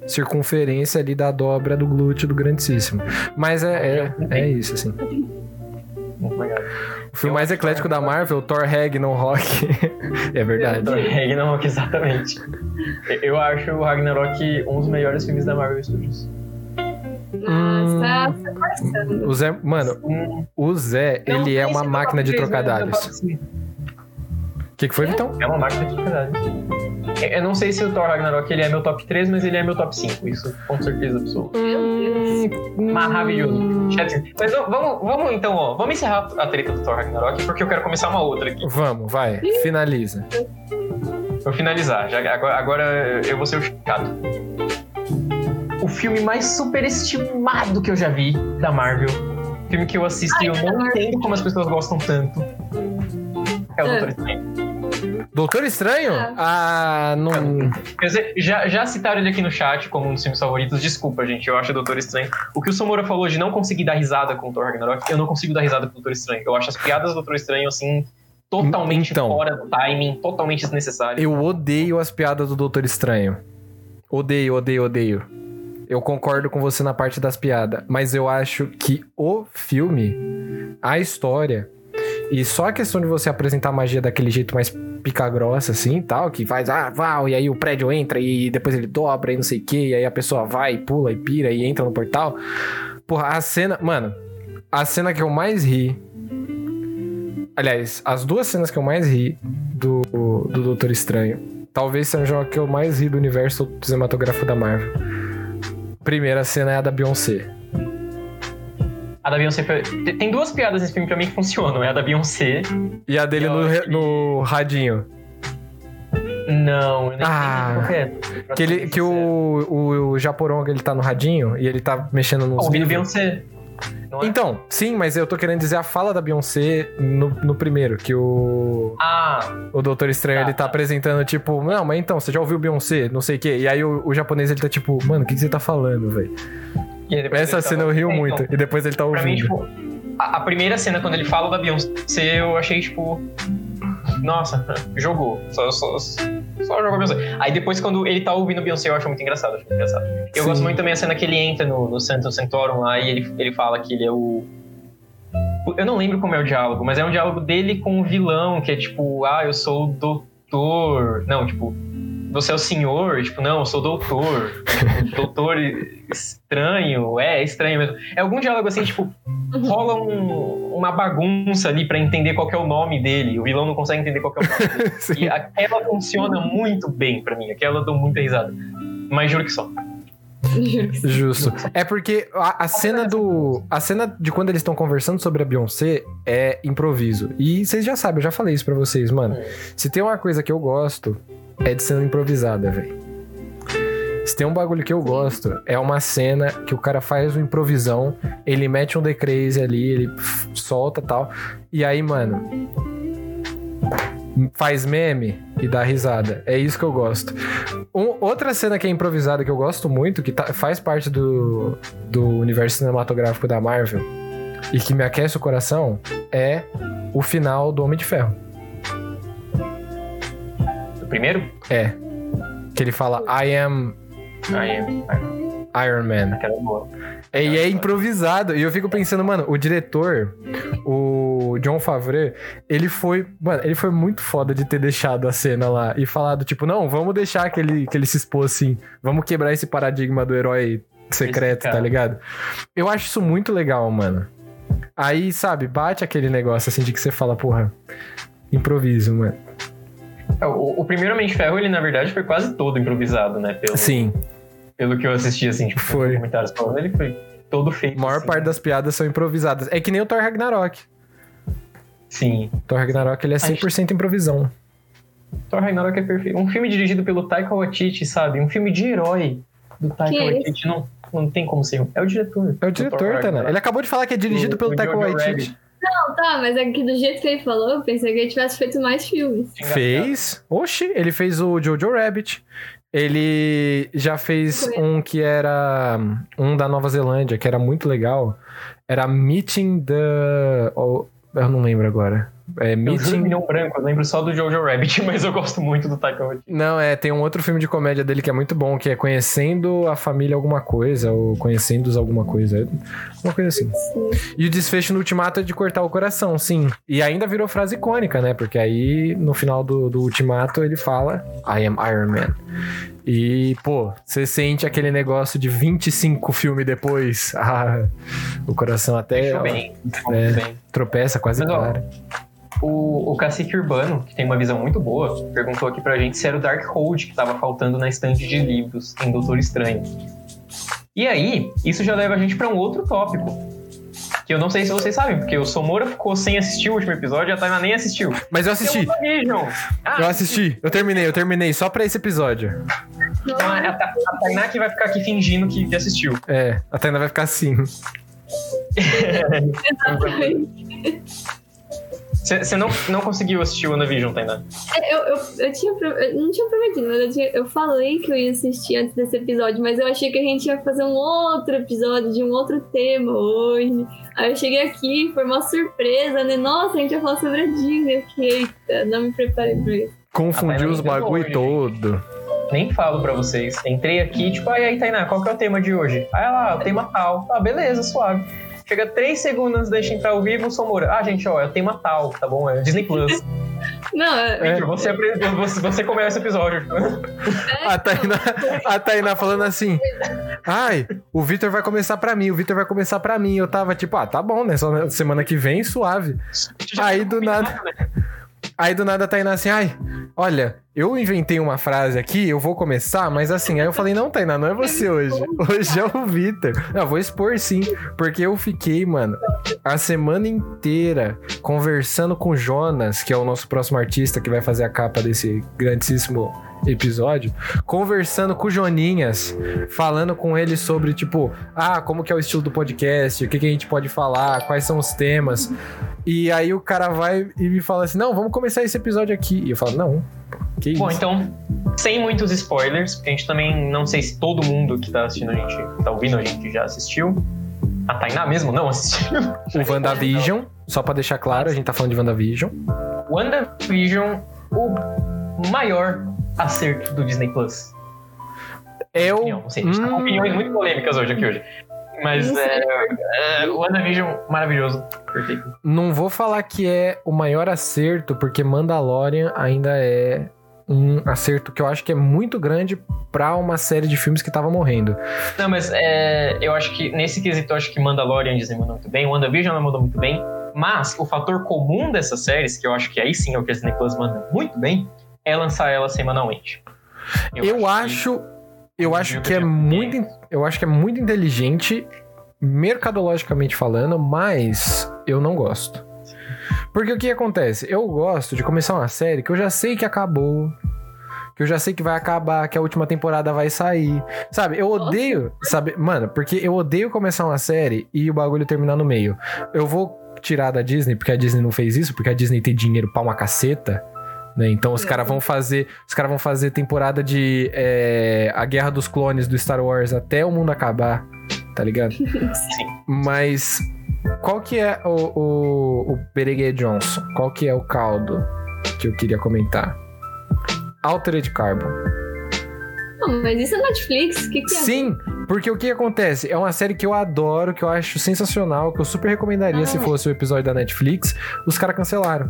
circunferência ali da dobra do glúteo do grandíssimo. Mas é, é, é isso, assim. Muito obrigado. O filme Eu mais eclético da Marvel, Thor Ragnarok. é verdade. Thor Ragnarok, exatamente. Eu acho o Ragnarok um dos melhores filmes da Marvel Studios. Nossa, tá forçando. O Zé, mano, Hum, o Zé, não ele é uma máquina de trocadalhos. assim, O que, que foi, Vitão? É uma máquina de trocadalhos. Eu- não sei se o Thor Ragnarok ele é meu top 3, mas ele é meu top 5. Isso com certeza absoluta. Hum, Maravilhoso. Chat- Mas ó, vamos, vamos então, ó. Vamos encerrar a treta do Thor Ragnarok, porque eu quero começar uma outra aqui. Vamos, vai, finaliza. Pra finalizar, já, agora, agora eu vou ser o chato. O filme mais superestimado que eu já vi da Marvel. Filme que eu assisto e eu não entendo como as pessoas gostam tanto. É o. Doutor Estranho. Doutor Estranho? Ah, não. Quer dizer, já, já citaram ele aqui no chat como um dos filmes favoritos. Desculpa, gente, eu acho o Doutor Estranho. O que o Samura falou de não conseguir dar risada com o Thor Ragnarok, eu não consigo dar risada com o Doutor Estranho. Eu acho as piadas do Doutor Estranho, assim, totalmente Então. fora do timing, totalmente desnecessárias. Eu odeio as piadas do Doutor Estranho. Odeio, odeio, odeio. Eu concordo com você na parte das piadas, mas eu acho que o filme, a história E só a questão de você apresentar a magia daquele jeito mais pica grossa, assim, tal, que faz, ah, val, e aí o prédio entra e depois ele dobra e não sei o que, e aí a pessoa vai, pula e pira e entra no portal. Porra, a cena, mano, a cena que eu mais ri. Aliás, as duas cenas que eu mais ri do, do Doutor Estranho, talvez sejam a que eu mais ri do universo cinematográfico da Marvel. Primeira cena é a da Beyoncé. A da Beyoncé foi... Tem- duas piadas nesse filme pra mim que funcionam. É a da Beyoncé. E a dele Eu no, re- no radinho. Não, eu nem Ah, que é. Que, ele, que o, o, o Japoronga, ele tá no radinho e ele tá mexendo nos o vídeo livros. Beyoncé. É? Então, sim, mas eu tô querendo dizer a fala da Beyoncé no, no primeiro, que o, Ah, o Doutor Estranho, Tá, ele tá tá. apresentando, tipo, não, mas então, você já ouviu Beyoncé, não sei o quê. E aí o, o japonês, ele tá tipo, mano, o que, que você tá falando, velho? Essa cena tava- eu rio É, então, muito. E depois ele tá Pra mim, ouvindo. tipo, a, a primeira cena, quando ele fala da Beyoncé, eu achei, tipo. Nossa, jogou. Só, só, só jogou Beyoncé. Aí depois, quando ele tá ouvindo Beyoncé, eu acho muito engraçado. Acho muito engraçado. Eu Sim. gosto muito também da cena que ele entra no, no Santo Santorum lá e ele, ele fala que ele é o. Eu não lembro como é o diálogo, mas é um diálogo dele com o vilão, que é tipo, ah, eu sou o doutor. Não, tipo, você é o senhor? Tipo, não, eu sou doutor. Doutor estranho. É, é estranho mesmo. É algum diálogo assim, tipo, rola um- uma bagunça ali pra entender qual que é o nome dele. O vilão não consegue entender qual que é o nome dele. E aquela funciona muito bem pra mim. Aquela eu dou muita risada. Mas juro que só. Juro que sim. Justo. É porque a, a cena do. A cena de quando eles estão conversando sobre a Beyoncé é improviso. E vocês já sabem, eu já falei isso pra vocês, mano. É. Se tem uma coisa que eu gosto, é de cena improvisada, velho. Se tem um bagulho que eu gosto, é uma cena que o cara faz uma improvisão, ele mete um The Crazy ali, ele solta tal. E aí, mano. Faz meme e dá risada. É isso que eu gosto. Um- outra cena que é improvisada que eu gosto muito, que tá- faz parte do, do universo cinematográfico da Marvel e que me aquece o coração, é o final do Homem de Ferro. Primeiro? É. Que ele fala I am Ah, é. Iron Man. Aquela boa. É, E é improvisado. E eu fico pensando, mano, o diretor, o John Favreau, ele foi. Mano, ele foi muito foda de ter deixado a cena lá e falado, tipo, não, vamos deixar que ele, que ele se expôs assim. Vamos quebrar esse paradigma do herói secreto, tá ligado? Eu acho isso muito legal, mano. Aí, sabe, bate aquele negócio assim de que você fala, porra, improviso, mano. É, O, o primeiro Homem de Ferro, ele na verdade foi quase todo improvisado, né? Pelo, Sim, pelo que eu assisti, assim, tipo, Foi. comentários falando, ele foi todo feito. a maior assim. parte das piadas são improvisadas. É que nem o Thor Ragnarok. Sim. Thor Ragnarok, ele é 100% improvisão. Thor Ragnarok é perfeito. Um filme dirigido pelo Taika Waititi, sabe? Um filme de herói do Taika Quem é Waititi. Não, não tem como ser. É o diretor. É o diretor, Tana. Ragnarok. Ele acabou de falar que é dirigido O- pelo o Taika Jojo Waititi. Rabbit. Não, tá, mas é que do jeito que ele falou, eu pensei que ele tivesse feito mais filmes. Fez. Oxi, ele fez o Jojo Rabbit. Ele já fez um que era um da Nova Zelândia, que era muito legal. Era Meeting the. oh, eu não lembro agora. É Meeting. Milhão Branco, eu lembro só do Jojo Rabbit, mas eu gosto muito do Taika Waititi. Não, é, tem um outro filme de comédia dele que é muito bom, que é Conhecendo a Família Alguma Coisa, ou Conhecendo-os Alguma Coisa. Uma coisa assim. E o desfecho no Ultimato é de cortar o coração, sim. E ainda virou frase icônica, né? Porque aí, no final do, do Ultimato, ele fala I am Iron Man. E, pô, você sente aquele negócio de 25 filmes depois. Ah, o coração até ó, bem. É. bem. tropeça, quase Mas, ó, para. O, o Cacique Urbano, que tem uma visão muito boa, perguntou aqui pra gente se era o Darkhold que tava faltando na estante de livros em Doutor Estranho. E aí, isso já leva a gente pra um outro tópico. Que eu não sei se vocês sabem, porque o Somora ficou sem assistir o último episódio e a Tainá nem assistiu. Mas eu assisti. WandaVision. Ah, Eu assisti. Eu terminei, eu terminei só pra esse episódio. Então a, a, a Tainá que vai ficar aqui fingindo que, que assistiu. É, a Tainá vai ficar assim. Exatamente. Você não, não conseguiu assistir o WandaVision, Tainá? É, Eu, eu, eu, tinha, eu não tinha prometido, mas eu, tinha- eu falei que eu ia assistir antes desse episódio, mas eu achei que a gente ia fazer um outro episódio de um outro tema hoje. Aí eu cheguei aqui, foi uma surpresa, né? Nossa, a gente ia falar sobre a Disney. Eu fiquei, eita, não me preparei pra isso. Confundiu os bagulho todo. Nem falo pra vocês. Entrei aqui, tipo, "Ah, e aí, Tainá, qual que é o tema de hoje? Aí ela, ah, o tema tal. Ah, beleza, suave. Chega três segundos antes da gente entrar ao vivo, o Somora. Ah, gente, ó, é o tema tal, tá bom? É Disney Plus. Não, é, Victor, você, você, você começa o episódio. A Tainá, a Tainá falando assim: Ai, o Vitor vai começar pra mim, o Vitor vai começar pra mim. Eu tava tipo, ah, tá bom, né? Só na semana que vem, suave. Aí do nada. Aí do nada a Tainá assim, ai, olha, eu inventei uma frase aqui, eu vou começar, mas assim, aí eu falei, não, Tainá, não é você hoje. Hoje é o Vitor. Não, vou expor sim, porque eu fiquei, mano, a semana inteira conversando com o Jonas, que é o nosso próximo artista que vai fazer a capa desse grandíssimo episódio, conversando com o Joninhas, falando com ele sobre, tipo, ah, como que é o estilo do podcast, o que, que a gente pode falar, quais são os temas. E aí o cara vai e me fala assim, não, vamos começar esse episódio aqui. E eu falo, não, que isso? Bom, então, sem muitos spoilers, porque a gente também não sei se todo mundo que tá assistindo a gente, que tá ouvindo a gente já assistiu. A Tainá mesmo não assistiu. o WandaVision, só pra deixar claro, a gente tá falando de WandaVision. WandaVision, o maior acerto do Disney Plus. Eu... Opinião, não sei, a gente tá com Hum. opiniões muito polêmicas hoje aqui hoje. Mas sei. é, é, WandaVision, maravilhoso. Perfeito. Não vou falar que é o maior acerto, porque Mandalorian ainda é um acerto que eu acho que é muito grande pra uma série de filmes que tava morrendo. Não, mas é, eu acho que nesse quesito, eu acho que Mandalorian Disney mandou muito bem, WandaVision ela mandou muito bem, mas o fator comum dessas séries, que eu acho que aí sim é o que a Disney Plus manda muito bem, é lançar ela semanalmente. Eu, que- acho, eu acho que é muito, eu acho que é muito inteligente mercadologicamente falando, mas eu não gosto. Porque o que acontece? Eu gosto de começar uma série que eu já sei que acabou, que eu já sei que vai acabar, que a última temporada vai sair. Sabe? Eu odeio, sabe? Mano, porque eu odeio começar uma série e o bagulho terminar no meio. Eu vou tirar da Disney, porque a Disney não fez isso, porque a Disney tem dinheiro pra uma caceta. Né? Então os É. caras vão fazer. Os caras vão fazer temporada de é, A Guerra dos Clones do Star Wars até o mundo acabar. Tá ligado? Sim. Mas qual que é o, o, o Bereguê Johnson? Qual que é o caldo que eu queria comentar? Altered Carbon. Não, mas isso é Netflix, o que, que é? Sim, porque o que acontece? É uma série que eu adoro, que eu acho sensacional, que eu super recomendaria Ah. se fosse o episódio da Netflix. Os caras cancelaram.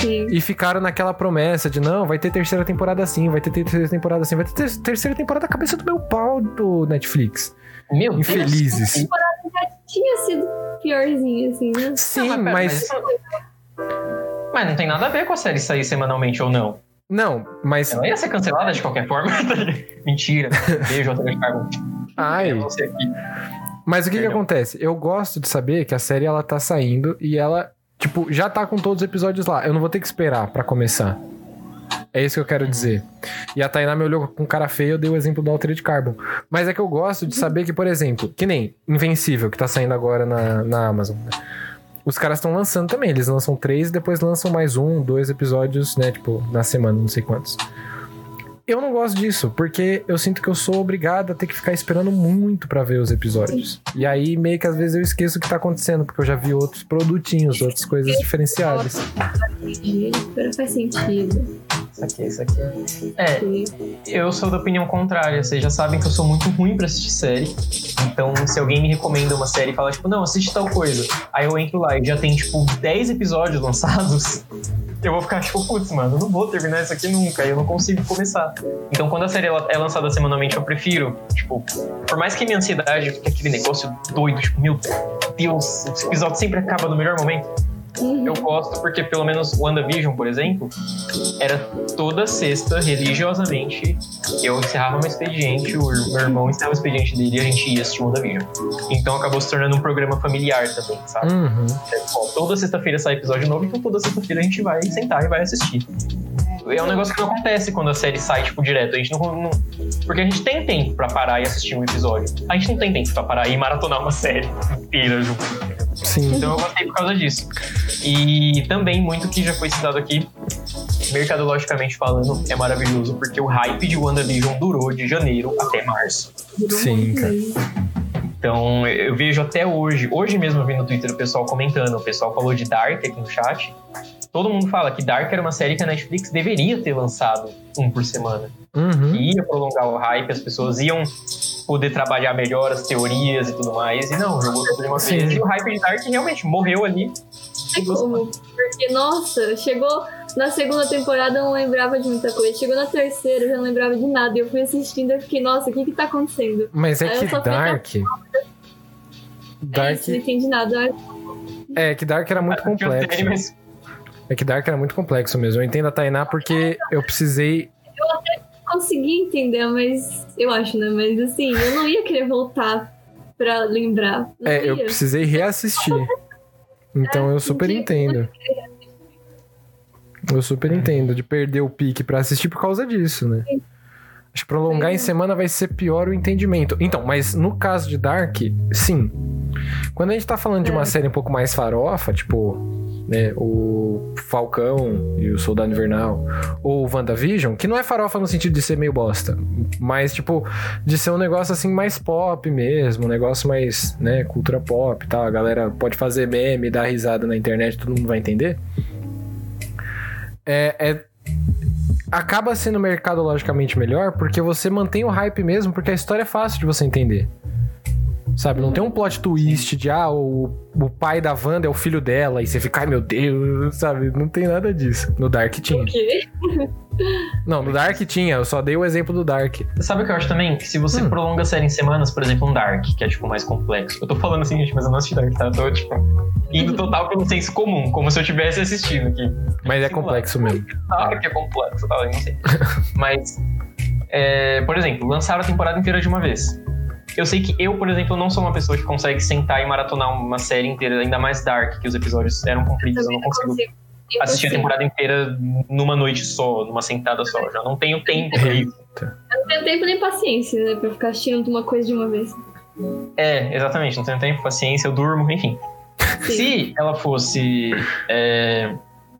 Sim. E ficaram naquela promessa de não, vai ter terceira temporada assim, vai ter terceira temporada assim, vai ter ter- terceira temporada da cabeça do meu pau do Netflix. Meu Deus. Infelizes. Tinha sido piorzinho, assim, né? Sim, Não, pera, mas. não- Mas não tem nada a ver com a série sair semanalmente ou não. Não, mas. Ela ia ser cancelada de qualquer forma. Mentira. Beijo, Altered Carbon. Ai. Aqui. Mas o que que acontece? Eu gosto de saber que a série ela tá saindo e ela, tipo, já tá com todos os episódios lá. Eu não vou ter que esperar pra começar. É isso que eu quero dizer. E a Tainá me olhou com cara feio, eu dei o exemplo do Altered Carbon. Mas é que eu gosto de saber que, por exemplo, que nem Invencível, que tá saindo agora na, na Amazon. né? Os caras estão lançando também. Eles lançam três e depois lançam mais um, dois episódios, né? Tipo, na semana, não sei quantos. Eu não gosto disso, porque eu sinto que eu sou obrigado a ter que ficar esperando muito pra ver os episódios. E aí, meio que às vezes eu esqueço o que tá acontecendo, porque eu já vi outros produtinhos, outras coisas diferenciadas. Agora faz sentido. Isso aqui, isso aqui. É, eu sou da opinião contrária. Vocês já sabem que eu sou muito ruim pra assistir série. Então, se alguém me recomenda uma série e fala, tipo, não, assiste tal coisa. Aí eu entro lá e já tem, tipo, 10 episódios lançados. Eu vou ficar, tipo, putz, mano, eu não vou terminar isso aqui nunca. Eu não consigo começar. Então, quando a série é lançada semanalmente, eu prefiro, tipo, por mais que minha ansiedade fique aquele negócio doido, tipo, meu Deus, esse episódio sempre acaba no melhor momento. Uhum. Eu gosto porque, pelo menos, WandaVision, por exemplo, era toda sexta, religiosamente, eu encerrava meu expediente, o meu irmão encerrava o expediente dele e a gente ia assistir WandaVision. Então acabou se tornando um programa familiar também, sabe? Uhum. É, ó, toda sexta-feira sai episódio novo, então toda sexta-feira a gente vai sentar e vai assistir. É um negócio que não acontece quando a série sai, tipo, direto. A gente não, não- Porque a gente tem tempo pra parar e assistir um episódio. A gente não tem tempo pra parar e maratonar uma série inteira junto. Sim. Então eu gostei por causa disso. E também, muito que já foi citado aqui, mercadologicamente falando, é maravilhoso, porque o hype de WandaVision durou de janeiro até março. Sim, cara. Então eu vejo até hoje, hoje mesmo eu vi no Twitter o pessoal comentando, o pessoal falou de Dark aqui no chat. Todo mundo fala que Dark era uma série que a Netflix deveria ter lançado um por semana Uhum. que ia prolongar o hype, as pessoas iam poder trabalhar melhor as teorias e tudo mais. E não, jogou tudo de uma Sim. vez. E o hype de Dark realmente morreu ali. É como? Porque, nossa, chegou na segunda temporada eu não lembrava de muita coisa. Chegou na terceira eu já não lembrava de nada. E eu fui assistindo e fiquei, nossa, o que que tá acontecendo? Mas é Aí que Dark. É Dark. isso, não entendi nada. É que Dark era muito complexo. Mas É que Dark era muito complexo mesmo. Eu entendo a Tainá porque eu precisei. Consegui entender, mas eu acho, né? Mas assim, eu não ia querer voltar pra lembrar. Não É, eu ia. precisei reassistir. Então eu super entendo. Eu super entendo de perder o pique pra assistir por causa disso, né? Acho que prolongar em semana vai ser pior o entendimento. Então, mas no caso de Dark, sim. Quando a gente tá falando de uma série um pouco mais farofa, tipo, né, o Falcão e o Soldado Invernal, ou o WandaVision, que não é farofa no sentido de ser meio bosta, mas, tipo, de ser um negócio assim mais pop mesmo, um negócio mais, né, cultura pop e tal. A galera pode fazer meme, dar risada na internet, todo mundo vai entender. É, é acaba sendo mercadologicamente melhor porque você mantém o hype mesmo, porque a história é fácil de você entender. Sabe, não tem um plot twist de ah, o, o pai da Wanda é o filho dela, e você fica, ai meu Deus, sabe? Não tem nada disso. No Dark tinha. O quê? Não, no Dark tinha, eu só dei o exemplo do Dark. sabe o que eu acho também? Que se você Hum. prolonga a série em semanas, por exemplo, um Dark, que é tipo mais complexo. Eu tô falando assim, gente, mas eu não assisti Dark, tá? Eu tô, tipo, indo total pelo senso comum, como se eu tivesse assistido aqui. Mas é complexo mesmo. Claro que é complexo, tá? Eu não sei. Mas, é, por exemplo, lançaram a temporada inteira de uma vez. Eu sei que eu, por exemplo, não sou uma pessoa que consegue sentar e maratonar uma série inteira, ainda mais Dark, que os episódios eram compridos, eu Também não consigo Eu assistir a consigo. temporada inteira numa noite só, numa sentada só. Eu já não tenho tempo pra isso. Eu não tenho tempo nem paciência, né? Pra ficar assistindo uma coisa de uma vez. É, exatamente, não tenho tempo, paciência, eu durmo, enfim. Sim. Se ela fosse é,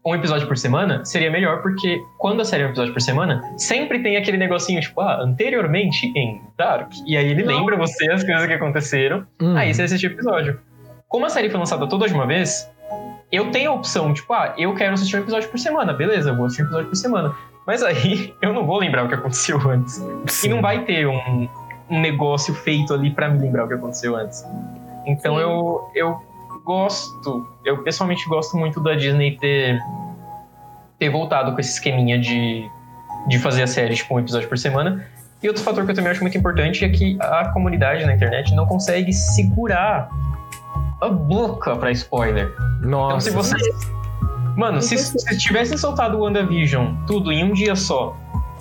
um episódio por semana, seria melhor, porque quando a série é um episódio por semana, sempre tem aquele negocinho, tipo, ah, anteriormente em Dark. E aí ele Não. lembra você as coisas que aconteceram, Hum, aí você assiste o episódio. Como a série foi lançada toda de uma vez, eu tenho a opção, tipo, ah, eu quero assistir um episódio por semana, beleza, eu vou assistir um episódio por semana. Mas aí eu não vou lembrar o que aconteceu antes. E sim. não vai ter um, um negócio feito ali pra me lembrar o que aconteceu antes. Então Sim. eu, eu gosto, eu pessoalmente gosto muito da Disney ter, ter voltado com esse esqueminha de, de fazer a série tipo, um episódio por semana. E outro fator que eu também acho muito importante é que a comunidade na internet não consegue segurar a boca pra spoiler. Então Nossa. se você. Mano, se, se tivessem soltado o WandaVision tudo em um dia só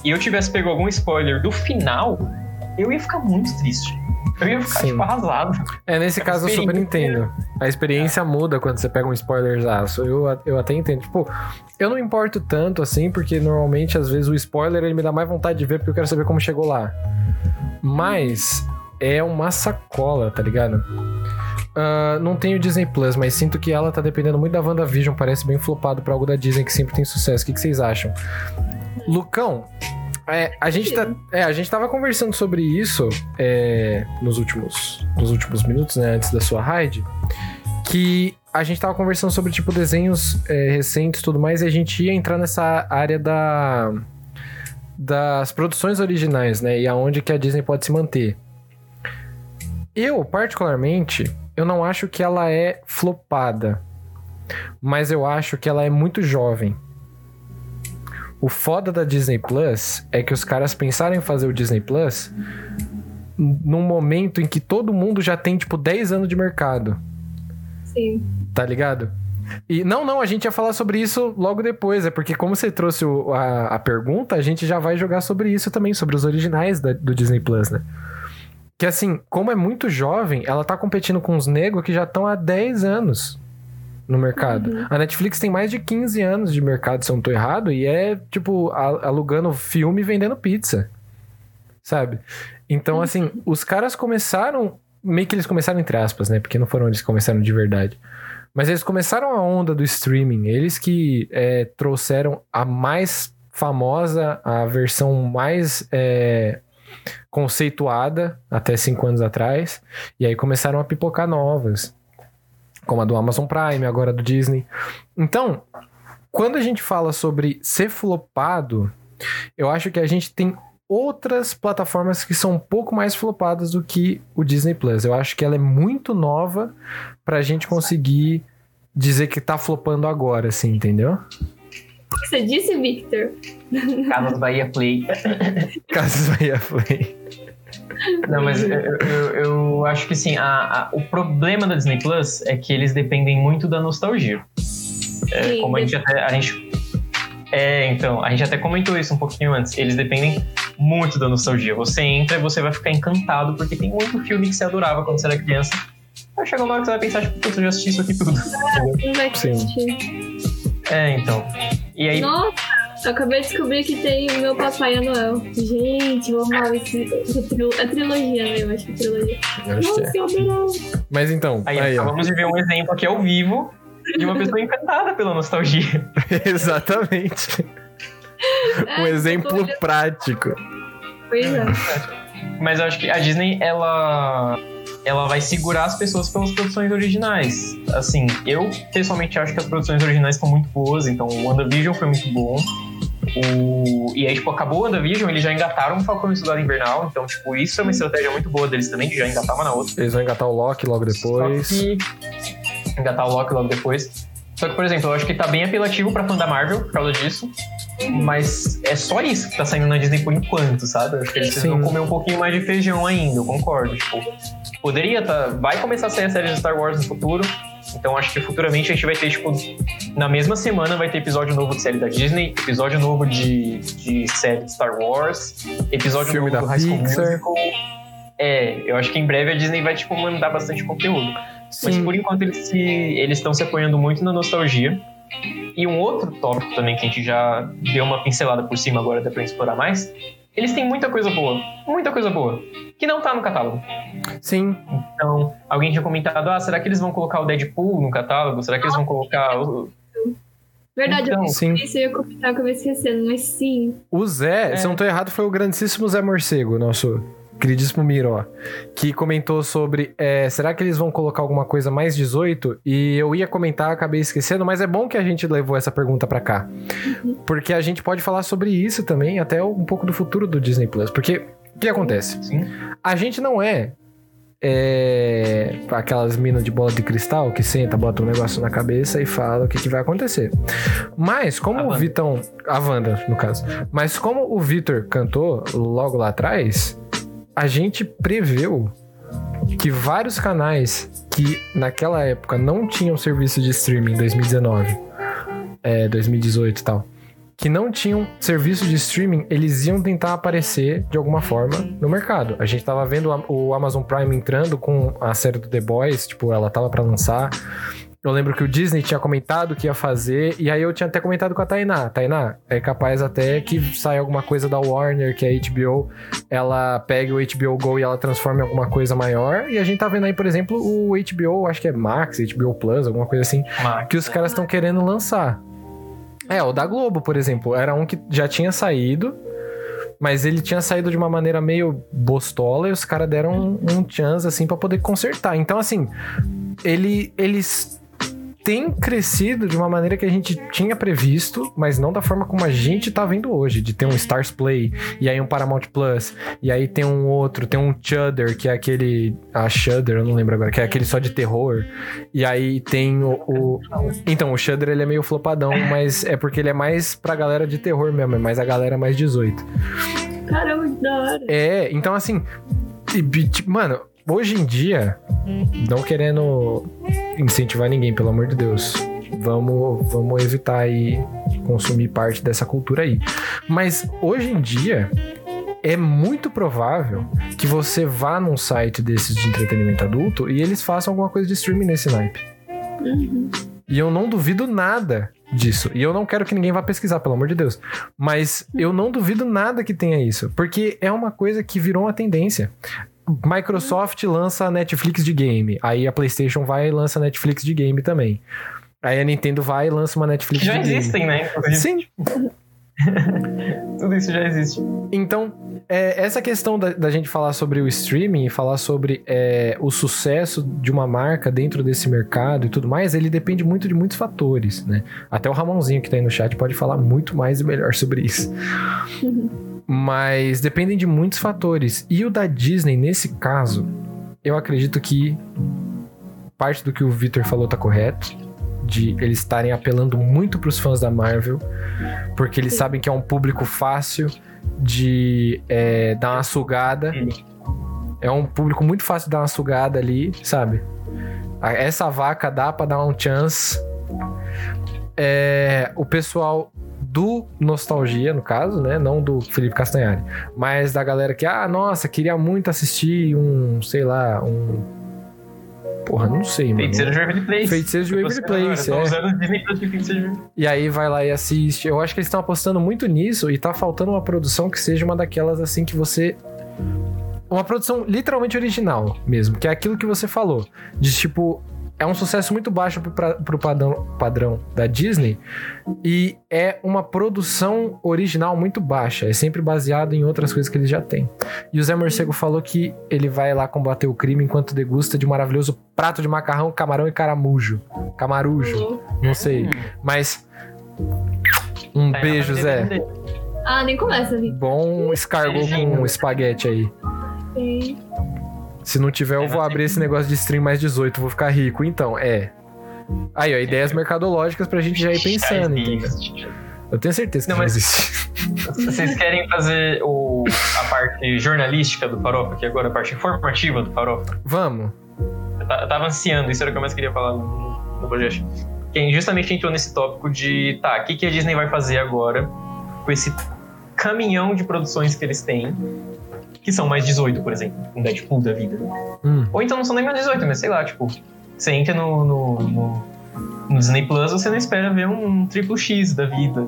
e eu tivesse pego algum spoiler do final, eu ia ficar muito triste. Eu ia ficar, Sim. tipo, arrasado. É, nesse caso eu super entendo. A experiência muda quando você pega um spoilerzaço. Eu, eu até entendo. Tipo, eu não importo tanto assim, porque normalmente, às vezes, o spoiler ele me dá mais vontade de ver porque eu quero saber como chegou lá. Mas é uma sacola, tá ligado? Ah, não tenho Disney Plus, mas sinto que ela tá dependendo muito da WandaVision. Parece bem flopado pra algo da Disney que sempre tem sucesso. O que, que vocês acham? Lucão, é, a, gente tá, é, a gente tava conversando sobre isso é, nos, últimos, nos últimos minutos, né? Antes da sua raid. Que a gente tava conversando sobre, tipo, desenhos é, recentes e tudo mais. E a gente ia entrar nessa área da, das produções originais, né? E aonde que a Disney pode se manter. Eu, particularmente, eu não acho que ela é flopada. Mas eu acho que ela é muito jovem. O foda da Disney Plus é que os caras pensaram em fazer o Disney Plus num momento em que todo mundo já tem, tipo, 10 anos de mercado. Sim. Tá ligado? E não, não, a gente ia falar sobre isso logo depois. É porque, como você trouxe o- a, a pergunta, a gente já vai jogar sobre isso também, sobre os originais da- do Disney Plus, né? Que assim, como é muito jovem, ela tá competindo com os negros que já estão há 10 anos no mercado. Uhum. A Netflix tem mais de 15 anos de mercado, se eu não tô errado, e é, tipo, alugando filme e vendendo pizza. Sabe? Então, assim, os caras começaram. Meio que eles começaram entre aspas, né? Porque não foram eles que começaram de verdade. Mas eles começaram a onda do streaming. Eles que é, trouxeram a mais famosa, a versão mais é, conceituada até cinco anos atrás. E aí começaram a pipocar novas. Como a do Amazon Prime, agora do Disney. Então, quando a gente fala sobre ser flopado, eu acho que a gente tem outras plataformas que são um pouco mais flopadas do que o Disney Plus. Eu acho que ela é muito nova pra gente conseguir dizer que tá flopando agora, assim, entendeu? O que você disse, Victor? Casas Bahia Play. Casas Bahia Play. Não, mas eu, eu, eu acho que sim, a, a, o problema da Disney Plus é que eles dependem muito da nostalgia. É, como a gente até. A gente, é, então, a gente até comentou isso um pouquinho antes. Eles dependem muito da nostalgia. Você entra e você vai ficar encantado, porque tem muito filme que você adorava quando você era criança. Vai chegar uma hora que você vai pensar, tipo, putz, eu já assisti isso aqui tudo. Não vai Sim. assistir. É, então. E aí, Nossa, eu acabei de descobrir que tem o meu Papai e Noel. Gente, eu amava esse, é trilogia, né? Eu acho que é trilogia. É. Nossa, eu adorava. Mas então, aí, aí, ó. acabamos de ver um exemplo aqui ao vivo de uma pessoa encantada pela nostalgia. Exatamente. Um É, exemplo eu tô- prático. Pois é. Mas eu acho que a Disney, ela, ela vai segurar as pessoas pelas produções originais. Assim, eu pessoalmente acho que as produções originais estão muito boas, então o WandaVision foi muito bom. O... E aí, tipo, acabou o WandaVision, eles já engataram o Falcão e o Soldado Invernal, então, tipo, isso é uma estratégia muito boa deles também, que já engatava na outra. Eles vão engatar o Loki logo depois. Só que... Engatar o Loki logo depois. Só que, por exemplo, eu acho que tá bem apelativo pra fã da Marvel por causa disso. Mas é só isso que tá saindo na Disney por enquanto, sabe? Eu acho que eles Sim. precisam comer um pouquinho mais de feijão ainda, eu concordo. Tipo, poderia tá. Vai começar a sair a série de Star Wars no futuro. Então acho que futuramente a gente vai ter, tipo, na mesma semana vai ter episódio novo de série da Disney, episódio novo de, de série de Star Wars, episódio Filme novo da do High School Pixar. Musical. É, eu acho que em breve a Disney vai, tipo, mandar bastante conteúdo. Mas Sim. por enquanto eles se, eles estão se apoiando muito na nostalgia. E um outro tópico também que a gente já deu uma pincelada por cima agora, dá pra explorar mais. Eles têm muita coisa boa, muita coisa boa, que não tá no catálogo. Sim. Então, alguém tinha comentado: ah, será que eles vão colocar o Deadpool no catálogo? Será que eles vão colocar. O... Verdade, Então, eu sim. isso eu ia comentar, eu acabei esquecendo, mas sim. O Zé, É. se eu não tô errado, foi o grandíssimo Zé Morcego, nosso queridíssimo Miró, que comentou sobre é, será que eles vão colocar alguma coisa mais 18? E eu ia comentar, acabei esquecendo, mas é bom que a gente levou essa pergunta pra cá. Porque a gente pode falar sobre isso também, até um pouco do futuro do Disney Plus. Porque o que acontece? Sim. A gente não é. é, aquelas minas de bola de cristal que senta, bota um negócio na cabeça e fala o que, que vai acontecer. Mas, como A o Wanda. Vitão. A Wanda, no caso. Mas, como o Vitor cantou logo lá atrás, a gente preveu que vários canais que naquela época não tinham serviço de streaming em 2019, é, 2018 e tal, que não tinham serviço de streaming, eles iam tentar aparecer de alguma forma no mercado. A gente tava vendo o Amazon Prime entrando com a série do The Boys, tipo, ela tava pra lançar. Eu lembro que o Disney tinha comentado que ia fazer, e aí eu tinha até comentado com a Tainá. Tainá, é capaz até que saia alguma coisa da Warner, que é a HBO, ela pegue o HBO Go e ela transforme em alguma coisa maior. E a gente tá vendo aí, por exemplo, o HBO, acho que é Max, HBO Plus, alguma coisa assim, Max. que os caras estão querendo lançar. É, o da Globo, por exemplo, era um que já tinha saído, mas ele tinha saído de uma maneira meio bostola e os caras deram um, um chance assim pra poder consertar. Então, assim, ele, eles têm crescido de uma maneira que a gente tinha previsto, mas não da forma como a gente tá vendo hoje, de ter um Stars Play, e aí um Paramount Plus, e aí tem um outro, tem um Shudder, que é aquele. A Shudder, eu não lembro agora, que é aquele só de terror. E aí tem o. o- então, o Shudder ele é meio flopadão, mas é porque ele é mais pra galera de terror mesmo, é mais a galera mais 18. Caramba, que da hora. É, então assim. Mano, hoje em dia, não querendo incentivar ninguém, pelo amor de Deus. Vamos, vamos evitar aí consumir parte dessa cultura aí. Mas hoje em dia é muito provável que você vá num site desses de entretenimento adulto e eles façam alguma coisa de streaming nesse naipe. Uhum. E eu não duvido nada disso. E eu não quero que ninguém vá pesquisar, pelo amor de Deus. Mas eu não duvido nada que tenha isso. Porque é uma coisa que virou uma tendência. Microsoft lança a Netflix de game. Aí a PlayStation vai e lança a Netflix de game também. Aí a Nintendo vai e lança uma Netflix Que já de game. existem, né? inclusive. Sim. Tudo isso já existe. Então, é, essa questão da, da gente falar sobre o streaming e falar sobre é, o sucesso de uma marca dentro desse mercado e tudo mais, ele depende muito de muitos fatores, né? Até o Ramonzinho que tá aí no chat pode falar muito mais e melhor sobre isso. Mas dependem de muitos fatores. E o da Disney, nesse caso, eu acredito que parte do que o Victor falou tá correto. De eles estarem apelando muito pros fãs da Marvel, porque eles sabem que é um público fácil de é, dar uma sugada. É um público muito fácil de dar uma sugada ali, sabe? Essa vaca dá pra dar um chance. É, o pessoal do Nostalgia, no caso, né? Não do Felipe Castanhari. Mas da galera que, ah, nossa, queria muito assistir um, sei lá, um. Porra, não sei, mano. Feiticeiro de Waverly Place. Feiticeiro de Waverly Place, Estão é. usando o Disney Plus de Feiticeiro de Waverly E aí vai lá e assiste. Eu acho que eles estão apostando muito nisso e tá faltando uma produção que seja uma daquelas assim que você. Uma produção literalmente original mesmo, que é aquilo que você falou. De tipo, é um sucesso muito baixo pro, pra- pro padrão, padrão da Disney e é uma produção original muito baixa. É sempre baseado em outras coisas que eles já têm. E o Zé Morcego falou que ele vai lá combater o crime enquanto degusta de um maravilhoso prato de macarrão, camarão e caramujo. Camarujo. Não sei. Mas. Um Tá beijo, Zé. Ah, nem começa ali. Bom escargot com espaguete aí. Sim. Se não tiver, eu É, vou abrir esse negócio de stream mais 18, vou ficar rico. Então, é. Aí, ó, ideias mercadológicas pra gente já ir pensando, entendeu? Eu tenho certeza que Não, mas- existe. Vocês querem fazer o, a parte jornalística do Farofa, que agora é a parte informativa do Farofa? Vamos. Eu eu tava ansiando, isso era o que eu mais queria falar no, no podcast. Quem justamente entrou nesse tópico de, tá, o que, que a Disney vai fazer agora com esse caminhão de produções que eles têm, que são mais 18, por exemplo, um Deadpool da vida. Hum. Ou então não são nem mais 18, mas sei lá, tipo, você entra no, no, no- no Disney Plus, você não espera ver um, triplo X da vida,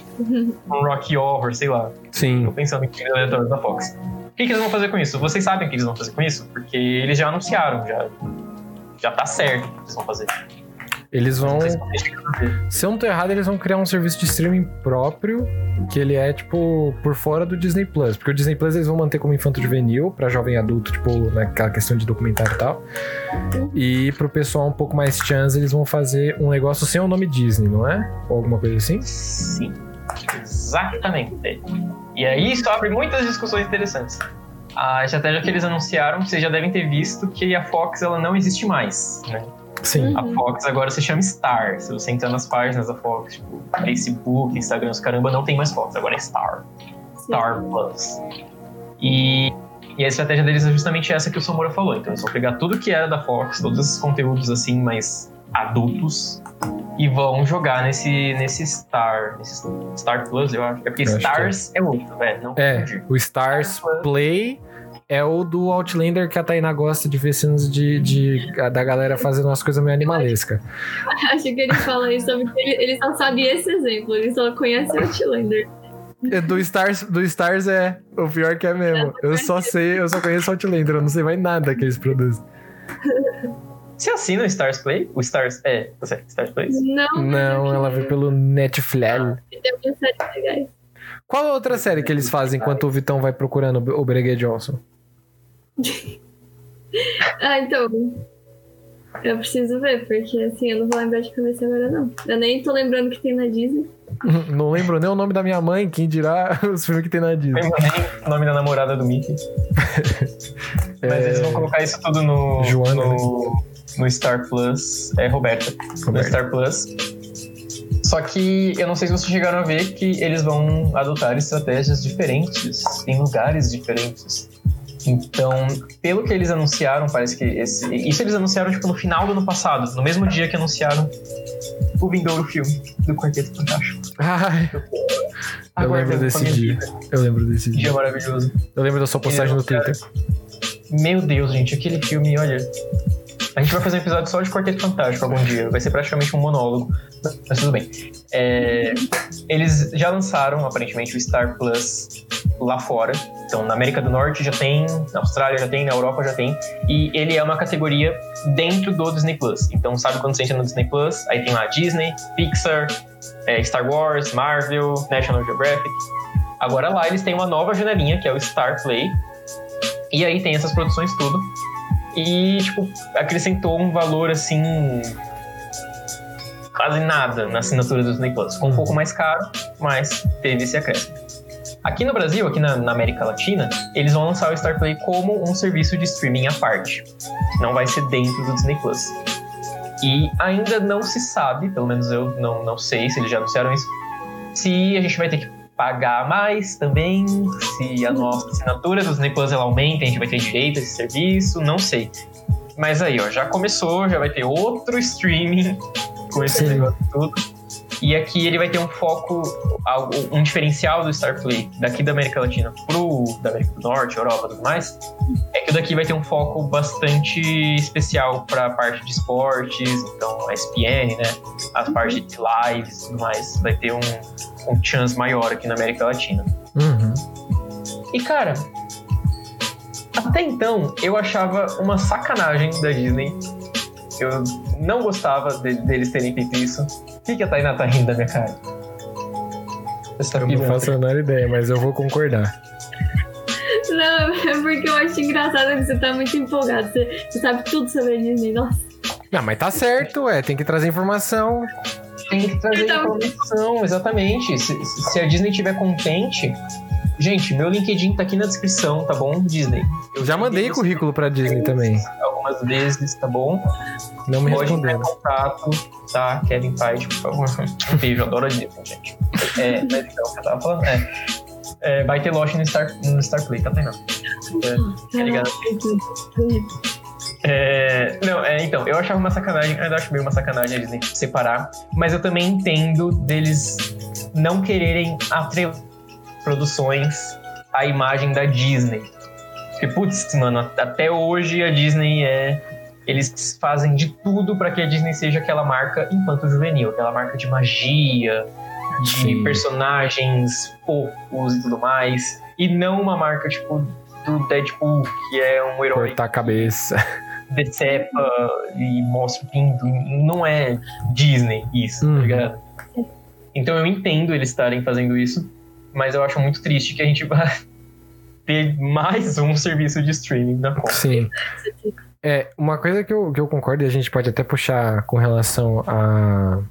um Rocky Horror, sei lá. Tô Sim. pensando em filmes aleatórios da Fox. O que, que eles vão fazer com isso? Vocês sabem o que eles vão fazer com isso? Porque eles já anunciaram, já, já tá certo o que eles vão fazer. Eles vão. Se eu não tô errado, eles vão criar um serviço de streaming próprio, que ele é, tipo, por fora do Disney Plus. Porque o Disney Plus eles vão manter como infanto juvenil, pra jovem adulto, tipo, naquela questão de documentário e tal. E pro pessoal um pouco mais chance, eles vão fazer um negócio sem o nome Disney, não é? Ou alguma coisa assim? Sim, exatamente. E aí isso abre muitas discussões interessantes. A estratégia que eles anunciaram, vocês já devem ter visto que a Fox ela não existe mais. Né? Sim. A Fox agora se chama Star. Se você entrar nas páginas da Fox, tipo Facebook, Instagram, os caramba, não tem mais Fox, agora é Star. Star Plus. E, e a estratégia deles é justamente essa que o Samura falou. Então eles vão pegar tudo que era da Fox, todos esses conteúdos assim mais adultos, e vão jogar nesse, nesse Star. Nesse Star Plus, eu acho. É porque Eu que Stars é outro, velho. Não É, o Stars Play é o do Outlander que a Tainá gosta de ver cenas de, de- da galera fazendo umas coisas meio animalescas. Acho que ele fala isso porque ele, ele só sabe esse exemplo, ele só conhece o Outlander. É, Do Stars, do Stars é. O pior que é mesmo. Eu só sei, eu só conheço Outlander, eu não sei mais nada que eles produzem. Você assina o Stars Play? O Stars. É, tá certo, Stars Play? Não, Não, ela vê pelo Netflix. Legais. Qual a outra série que eles fazem enquanto o Vitão vai procurando o Breguet Johnson? Ah, então. Eu preciso ver, porque assim, eu não vou lembrar de cabeça agora, não. Eu nem tô lembrando que tem na Disney. Não lembro nem o nome da minha mãe, quem dirá os filmes que tem na Disney. Lembro nem o nome da namorada do Mickey. Mas eles vão colocar isso tudo no, É. Joana, no, no Star Plus. É Roberta. No Roberta. Star Plus. Só que eu não sei se vocês chegaram a ver que eles vão adotar estratégias diferentes em lugares diferentes. Então, pelo que eles anunciaram, parece que esse, isso eles anunciaram tipo no final do ano passado, no mesmo dia que anunciaram o vindouro filme do Quarteto Fantástico. Ai, eu lembro desse dia. vida. Eu lembro desse Dia dia. maravilhoso. Eu lembro da sua postagem no Twitter. Meu Deus, gente, aquele filme, olha. A gente vai fazer um episódio só de Quarteto Fantástico algum dia. Vai ser praticamente um monólogo. Mas tudo bem. É, eles já lançaram, aparentemente, o Star Plus lá fora. Então, na América do Norte já tem, na Austrália já tem, na Europa já tem. E ele é uma categoria dentro do Disney Plus. Então, sabe quando você entra no Disney Plus? Aí tem lá Disney, Pixar, é, Star Wars, Marvel, National Geographic. Agora lá eles têm uma nova janelinha, que é o Star Play. E aí tem essas produções tudo. E, tipo, acrescentou um valor assim. quase nada na assinatura do Disney Plus. Ficou um pouco mais caro, mas teve esse acréscimo. Aqui no Brasil, aqui na, na, América Latina, eles vão lançar o Star Play como um serviço de streaming à parte. Não vai ser dentro do Disney Plus. E ainda não se sabe, pelo menos eu não, não sei se eles já anunciaram isso, se a gente vai ter que pagar mais também, se a nossa assinatura do Disney Plus ela aumenta, a gente vai ter direito a esse serviço, não sei. Mas aí, ó, já começou, já vai ter outro streaming com esse Sim. negócio tudo. E aqui ele vai ter um foco, um diferencial do Star Play daqui da América Latina pro da América do Norte, Europa e tudo mais, é que o daqui vai ter um foco bastante especial para a parte de esportes, então ESPN, né? As partes de lives e tudo mais. Vai ter um, um chance maior aqui na América Latina. Uhum. E cara, até então eu achava uma sacanagem da Disney. Eu não gostava de, deles terem feito isso que, que a Tainá tá rindo da minha cara? Você tá eu não faço a menor ideia, mas eu vou concordar. Não, é porque eu acho engraçado que você tá muito empolgado. Você, você sabe tudo sobre a Disney, nossa. Não, mas tá certo, é. Tem que trazer informação. Tem que trazer então... informação, exatamente. Se, se a Disney estiver contente, Gente, meu LinkedIn tá aqui na descrição, tá bom? Disney. Eu já mandei currículo pra Disney também. Algumas vezes, tá bom? Não me Pode respondendo. contato, tá? Kevin Feige, por favor. Um beijo, adoro a Disney, gente. É, mas então, o que eu tava falando é, é, vai ter Lost no Star, no Star Play, tá vendo? É, tá ligado? É, não, é, então, eu achava uma sacanagem, ainda acho meio uma sacanagem eles separar, mas eu também entendo deles não quererem atrelar produções a imagem da Disney. Porque, putz, mano, até hoje a Disney é. Eles fazem de tudo para que a Disney seja aquela marca infanto-juvenil, aquela marca de magia, de Sim. personagens fofos e tudo mais. E não uma marca, tipo, do Deadpool, que é um herói. Cortar a cabeça. Decepa e mostra o pinto. Não é Disney isso, uhum. tá ligado? Então eu entendo eles estarem fazendo isso mas eu acho muito triste que a gente vai ter mais um serviço de streaming na conta. Sim. É, uma coisa que eu, que eu concordo, e a gente pode até puxar com relação a.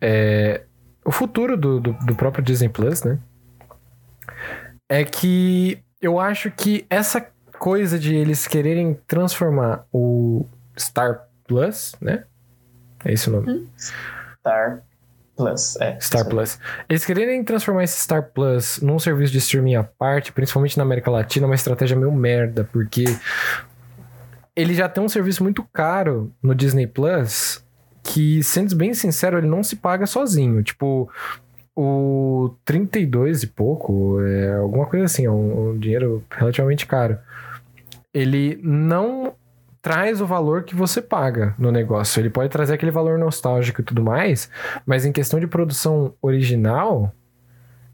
É, o futuro do, do, do próprio Disney Plus, né? É que eu acho que essa coisa de eles quererem transformar o Star Plus, né? É esse o nome? Star Plus, é. Star Plus. Eles quererem transformar esse Star Plus num serviço de streaming à parte, principalmente na América Latina, é uma estratégia meio merda, porque ele já tem um serviço muito caro no Disney Plus, que, sendo bem sincero, ele não se paga sozinho. Tipo, o 32 e pouco, é alguma coisa assim, é um, um dinheiro relativamente caro. Ele não traz o valor que você paga no negócio. Ele pode trazer aquele valor nostálgico e tudo mais, mas em questão de produção original,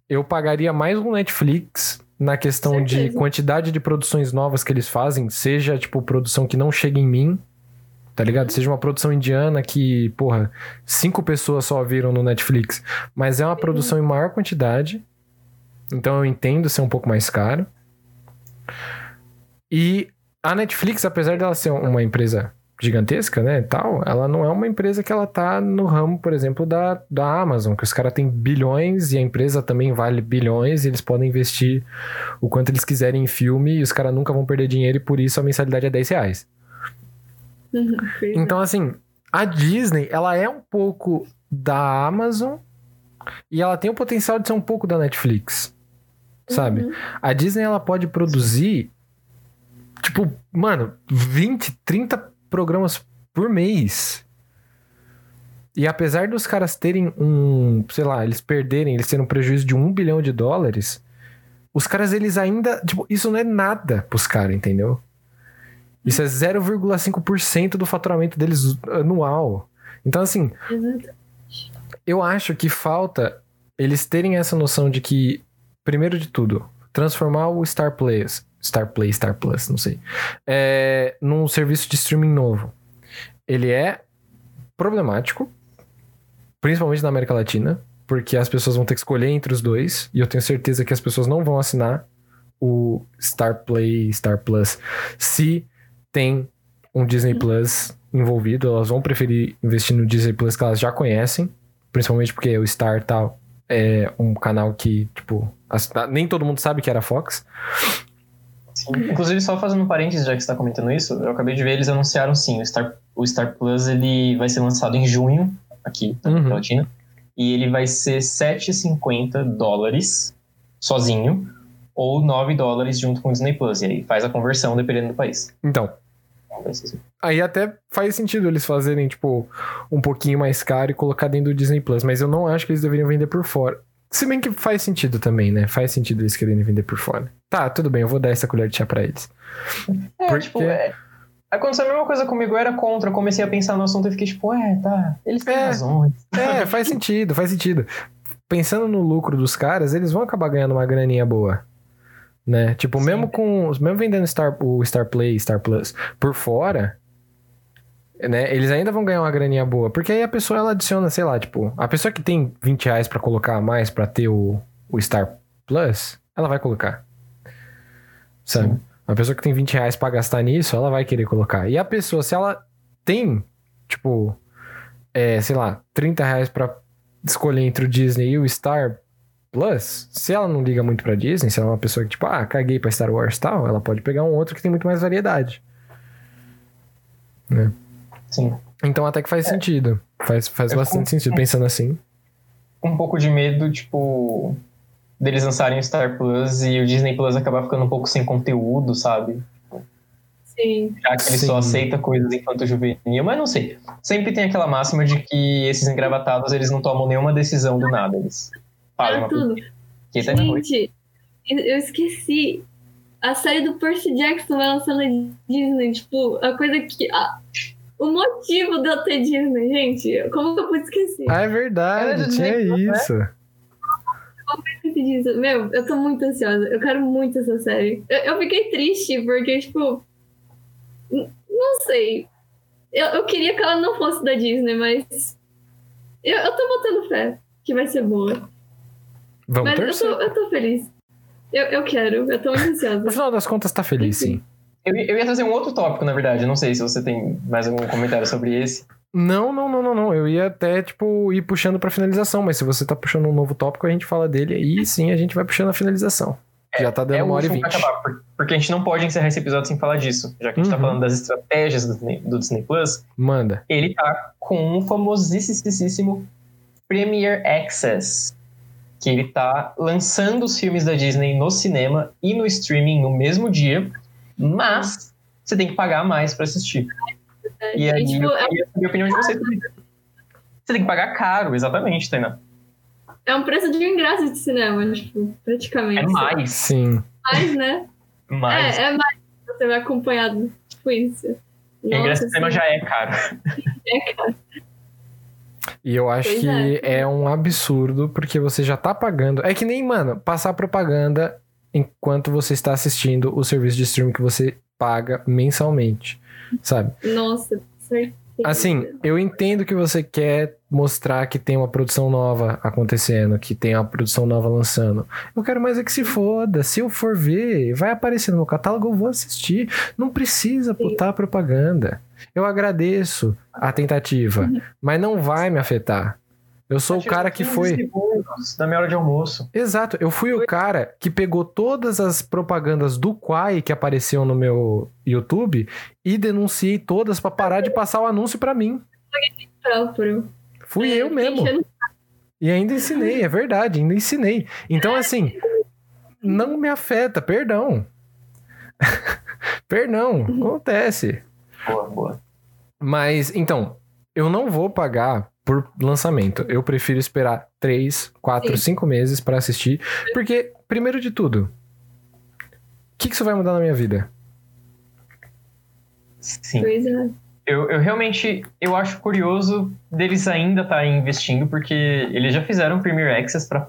eu pagaria mais um Netflix na questão Certeza. de quantidade de produções novas que eles fazem, seja tipo produção que não chega em mim, tá ligado? Seja uma produção indiana que, porra, cinco pessoas só viram no Netflix, mas é uma produção em maior quantidade, então eu entendo ser um pouco mais caro. E a Netflix, apesar dela ser uma empresa gigantesca, né, tal, ela não é uma empresa que ela tá no ramo, por exemplo, da, da Amazon, que os caras têm bilhões e a empresa também vale bilhões e eles podem investir o quanto eles quiserem em filme e os caras nunca vão perder dinheiro e por isso a mensalidade é 10 reais. Uhum, então, assim, a Disney, ela é um pouco da Amazon e ela tem o potencial de ser um pouco da Netflix, sabe? Uhum. A Disney, ela pode produzir Tipo, mano, 20, 30 programas por mês. E apesar dos caras terem um, sei lá, eles perderem, eles terem um prejuízo de um bilhão de dólares, os caras, eles ainda, tipo, isso não é nada pros caras, entendeu? Isso é 0,5% do faturamento deles anual. Então, assim, eu acho que falta eles terem essa noção de que, primeiro de tudo, transformar o Star Play, Star Play, Star Plus, não sei, é, num serviço de streaming novo. Ele é problemático, principalmente na América Latina, porque as pessoas vão ter que escolher entre os dois, e eu tenho certeza que as pessoas não vão assinar o Star Play, Star Plus, se tem um Disney Plus envolvido, elas vão preferir investir no Disney Plus que elas já conhecem, principalmente porque o Star tal é um canal que, tipo, nem todo mundo sabe que era Fox. Sim. Inclusive, só fazendo um parênteses, já que você está comentando isso, eu acabei de ver, eles anunciaram sim, o Star, o Star Plus ele vai ser lançado em junho, aqui na América Uhum. Latina, e ele vai ser 7,50 dólares sozinho, ou 9 dólares junto com o Disney Plus, e aí faz a conversão dependendo do país. Então, assim. aí até faz sentido eles fazerem, tipo, um pouquinho mais caro e colocar dentro do Disney Plus, mas eu não acho que eles deveriam vender por fora. Se bem que faz sentido também, né? Faz sentido eles quererem vender por fora. Tá, tudo bem, eu vou dar essa colher de chá pra eles. É, Por tipo, é, aconteceu a mesma coisa comigo, eu era contra, eu comecei a pensar no assunto e fiquei tipo, é, tá, eles têm É. razões. É, faz sentido, faz sentido. Pensando no lucro dos caras, eles vão acabar ganhando uma graninha boa. Né? Tipo, Sim. mesmo com. Mesmo vendendo Star, o Star Play, Star Plus por fora, né? Eles ainda vão ganhar uma graninha boa. Porque aí a pessoa ela adiciona, sei lá, tipo, a pessoa que tem 20 reais pra colocar a mais pra ter o, o Star Plus, ela vai colocar. Sabe? Sim. A pessoa que tem 20 reais pra gastar nisso, ela vai querer colocar. E a pessoa, se ela tem, tipo, é, sei lá, 30 reais pra escolher entre o Disney e o Star Plus, se ela não liga muito pra Disney, se ela é uma pessoa que, tipo, ah, caguei pra Star Wars e tal, ela pode pegar um outro que tem muito mais variedade. Sim. Então até que faz sentido. Faz, faz Eu bastante com- sentido pensando assim. um pouco de medo, tipo, deles lançarem o Star Plus e o Disney Plus acabar ficando um pouco sem conteúdo, sabe? Sim. Já que ele Sim. só aceita coisas enquanto juvenil, mas não sei. Sempre tem aquela máxima de que esses engravatados, eles não tomam nenhuma decisão do nada, eles fazem É uma tudo. Que tá na Gente, eu esqueci. A série do Percy Jackson vai lançar na Disney. Tipo, a coisa que. a- o motivo de eu ter Disney, gente. Como que eu pude esquecer? Ah, é verdade, tinha né? isso. Meu, eu tô muito ansiosa. Eu quero muito essa série. Eu, eu fiquei triste porque, tipo. Não sei. Eu, eu queria que ela não fosse da Disney, mas. Eu, eu tô botando fé que vai ser boa. Vamos mas eu torcer. tô, eu tô feliz. Eu, eu quero, eu tô muito ansiosa. No final das contas, tá feliz, sim. Eu, eu ia trazer um outro tópico, na verdade. Não sei se você tem mais algum comentário sobre esse. Não, não, não, não, não. Eu ia até, tipo, ir puxando pra finalização, mas se você tá puxando um novo tópico, a gente fala dele aí sim a gente vai puxando a finalização. Já tá dando é uma hora e vinte. porque a gente não pode encerrar esse episódio sem falar disso. Já que a gente Uhum. tá falando das estratégias do Disney, do Disney Plus, Manda. ele tá com um famosíssimo Premier Access. Que ele tá lançando os filmes da Disney no cinema e no streaming no mesmo dia, mas você tem que pagar mais pra assistir. E aí, tipo, eu é, queria saber a opinião de vocês isso. Você tem que pagar caro, exatamente, Tainá. é um preço de um ingresso de cinema, tipo, praticamente. É mais. Sim. Mais, né? mais. É, é mais. Você vai acompanhado. Tipo isso. o ingresso Nossa, de cinema já é caro. é, cara. E eu acho Pois que é. um absurdo, porque você já tá pagando. É que nem, mano, passar propaganda enquanto você está assistindo o serviço de streaming que você paga mensalmente, sabe? Nossa, certeza. Assim, eu entendo que você quer mostrar que tem uma produção nova acontecendo, que tem uma produção nova lançando. Eu quero mais é que se foda. Se eu for ver, vai aparecer no meu catálogo, eu vou assistir. Não precisa botar propaganda. Eu agradeço a tentativa, mas não vai me afetar. Eu sou o cara que 15 foi. Da minha hora de almoço. Exato, eu fui o cara que pegou todas as propagandas do Quai que apareciam no meu YouTube e denunciei todas pra parar de passar o anúncio pra mim. próprio. Fui É, eu mesmo. E ainda ensinei, é verdade, ainda ensinei. Então, assim, não me afeta, perdão. perdão, acontece. Boa, boa. Mas, então, eu não vou pagar por lançamento. Eu prefiro esperar 3, 4, Sim. 5 meses pra assistir. Porque, primeiro de tudo, o que, que isso vai mudar na minha vida? Sim. Pois é. Eu, eu realmente eu acho curioso deles ainda estarem investindo, porque eles já fizeram Premier Access pra.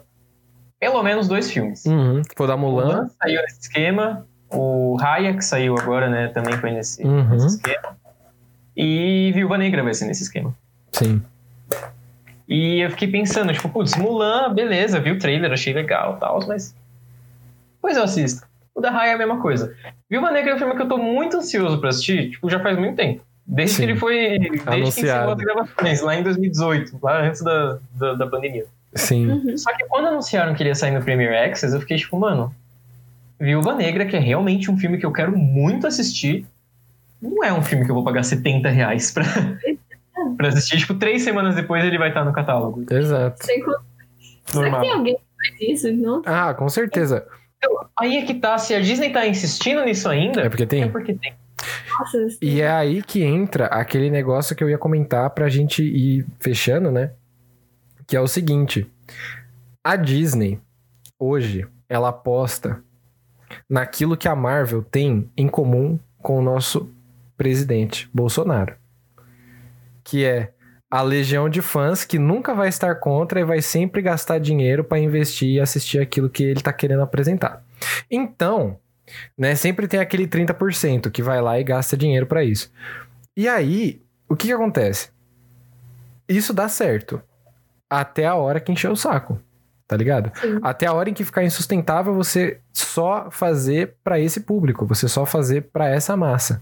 pelo menos dois filmes. Uhum. Tipo, da Mulan. Mulan saiu nesse esquema. O Raya, que saiu agora, né, também foi nesse, Uhum. nesse esquema. E Viúva Negra vai ser nesse esquema. Sim. E eu fiquei pensando, tipo, putz, Mulan, beleza, vi o trailer, achei legal e tal, mas. Pois eu assisto. O da Raya é a mesma coisa. Viúva Negra é um filme que eu tô muito ansioso pra assistir, tipo, já faz muito tempo. Desde Sim. que ele foi. Desde que Anunciado. iniciou as gravações, lá em 2018, lá antes da, da, da pandemia. Sim. Uhum. Só que quando anunciaram que ele ia sair no Premiere Access, eu fiquei tipo, mano, Viúva Negra, que é realmente um filme que eu quero muito assistir, não é um filme que eu vou pagar 70 reais pra, pra assistir. Tipo, três semanas depois ele vai estar no catálogo. Exato. Sem. Será que Normal. tem alguém que faz isso? Não? Ah, com certeza. Aí é que tá, se a Disney tá insistindo nisso ainda, É porque é tem. porque tem. Nossa, E é aí que entra aquele negócio que eu ia comentar pra gente ir fechando, né? Que é o seguinte: a Disney, hoje, ela aposta naquilo que a Marvel tem em comum com o nosso presidente Bolsonaro. Que é a legião de fãs que nunca vai estar contra e vai sempre gastar dinheiro pra investir e assistir aquilo que ele tá querendo apresentar. Então, né, sempre tem aquele 30% que vai lá e gasta dinheiro pra isso. E aí, o que que acontece? Isso dá certo até a hora que encher o saco, tá ligado? Sim. Até a hora em que ficar insustentável você só fazer pra esse público, você só fazer pra essa massa.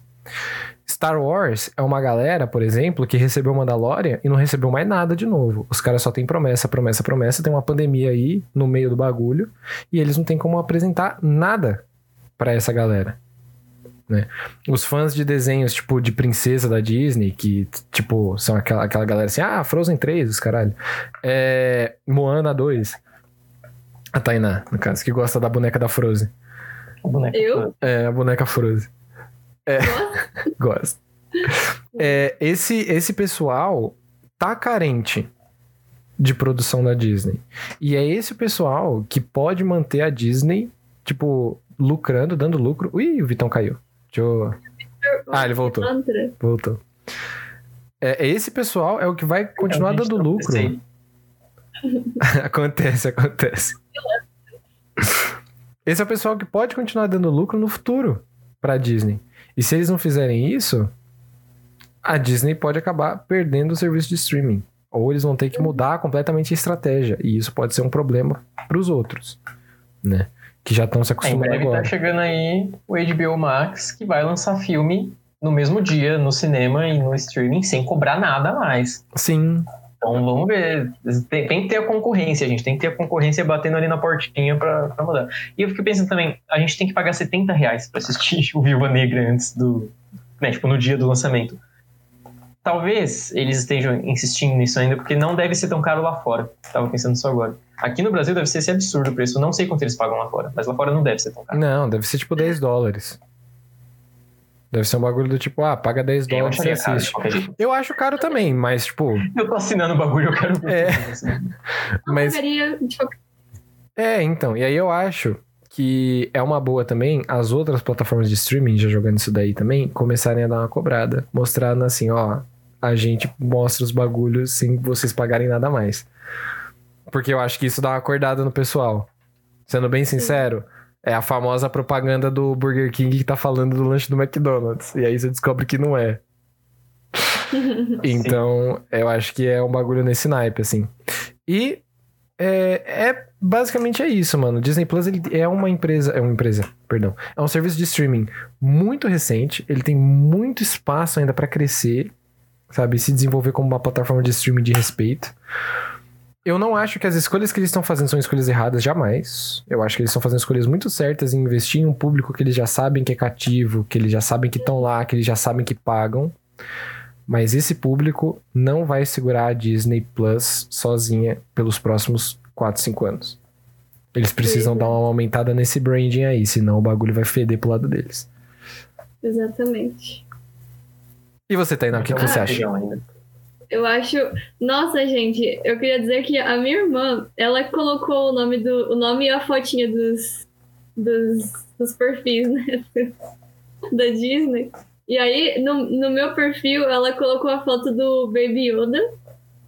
Star Wars é uma galera, por exemplo, que recebeu Mandalorian e não recebeu mais nada de novo. Os caras só têm promessa, promessa, promessa. Tem uma pandemia aí no meio do bagulho e eles não têm como apresentar nada pra essa galera. Né? Os fãs de desenhos, tipo, de princesa da Disney, que, tipo, são aquela, aquela galera assim, ah, Frozen 3, os caralho. É, Moana 2. A Tainá, no caso, que gosta da boneca da Frozen. O boneco. Eu? É, a boneca Frozen. Nossa, Gosto. É, esse, esse pessoal tá carente de produção da Disney. E é esse pessoal que pode manter a Disney, tipo, lucrando, dando lucro. Ui, o Vitão caiu. Deixa eu... Ah, ele voltou. Voltou. É, esse pessoal é o que vai continuar Realmente dando não lucro. acontece, acontece. Esse é o pessoal que pode continuar dando lucro no futuro pra Disney. E se eles não fizerem isso, a Disney pode acabar perdendo o serviço de streaming. Ou eles vão ter que mudar completamente a estratégia. E isso pode ser um problema pros outros, né? Que já estão se É, em acostumando breve agora. tá chegando aí o HBO Max, que vai lançar filme no mesmo dia, no cinema e no streaming, sem cobrar nada a mais. Sim, Então vamos ver. Tem, tem que ter a concorrência, gente tem que ter a concorrência batendo ali na portinha pra mudar. E eu fiquei pensando também, a gente tem que pagar 70 reais pra assistir o Viúva Negra antes do. Né, tipo, no dia do lançamento. Talvez eles estejam insistindo nisso ainda, porque não deve ser tão caro lá fora. Tava pensando isso agora. Aqui no Brasil deve ser esse absurdo o preço. Não sei quanto eles pagam lá fora, mas lá fora não deve ser tão caro. não, deve ser tipo 10 dólares. Deve ser um bagulho do tipo, ah, paga 10 Eu dólares e caro, de assiste. jeito. Eu acho caro também, mas tipo, Eu tô assinando o bagulho, eu quero ver. É. Mas- tipo, É, então. E aí eu acho que é uma boa também as outras plataformas de streaming, já jogando isso daí também, começarem a dar uma cobrada. Mostrando assim, ó, a gente mostra os bagulhos sem vocês pagarem nada mais. Porque eu acho que isso dá uma acordada no pessoal. Sendo bem sincero, é a famosa propaganda do Burger King que tá falando do lanche do McDonald's. E aí você descobre que não é. Então, eu acho que é um bagulho nesse naipe, assim. E é, é- basicamente é isso, mano. Disney Plus ele é uma empresa, é uma empresa, perdão, é um serviço de streaming muito recente. Ele tem muito espaço ainda pra crescer, sabe, se desenvolver como uma plataforma de streaming de respeito. Eu não acho que as escolhas que eles estão fazendo são escolhas erradas, jamais. Eu acho que eles estão fazendo escolhas muito certas em investir em um público que eles já sabem que é cativo, que eles já sabem que estão lá, que eles já sabem que pagam. Mas esse público não vai segurar a Disney Plus sozinha pelos próximos 4, 5 anos. Eles precisam Sim. dar uma aumentada nesse branding aí, senão o bagulho vai feder pro lado deles. exatamente. E você, Tainá, o que, que você acha? Eu acho. Nossa, gente, eu queria dizer que a minha irmã, ela colocou o nome do. O nome e a fotinha dos. dos, dos perfis, né? da Disney. E aí, no, no meu perfil, ela colocou a foto do Baby Yoda.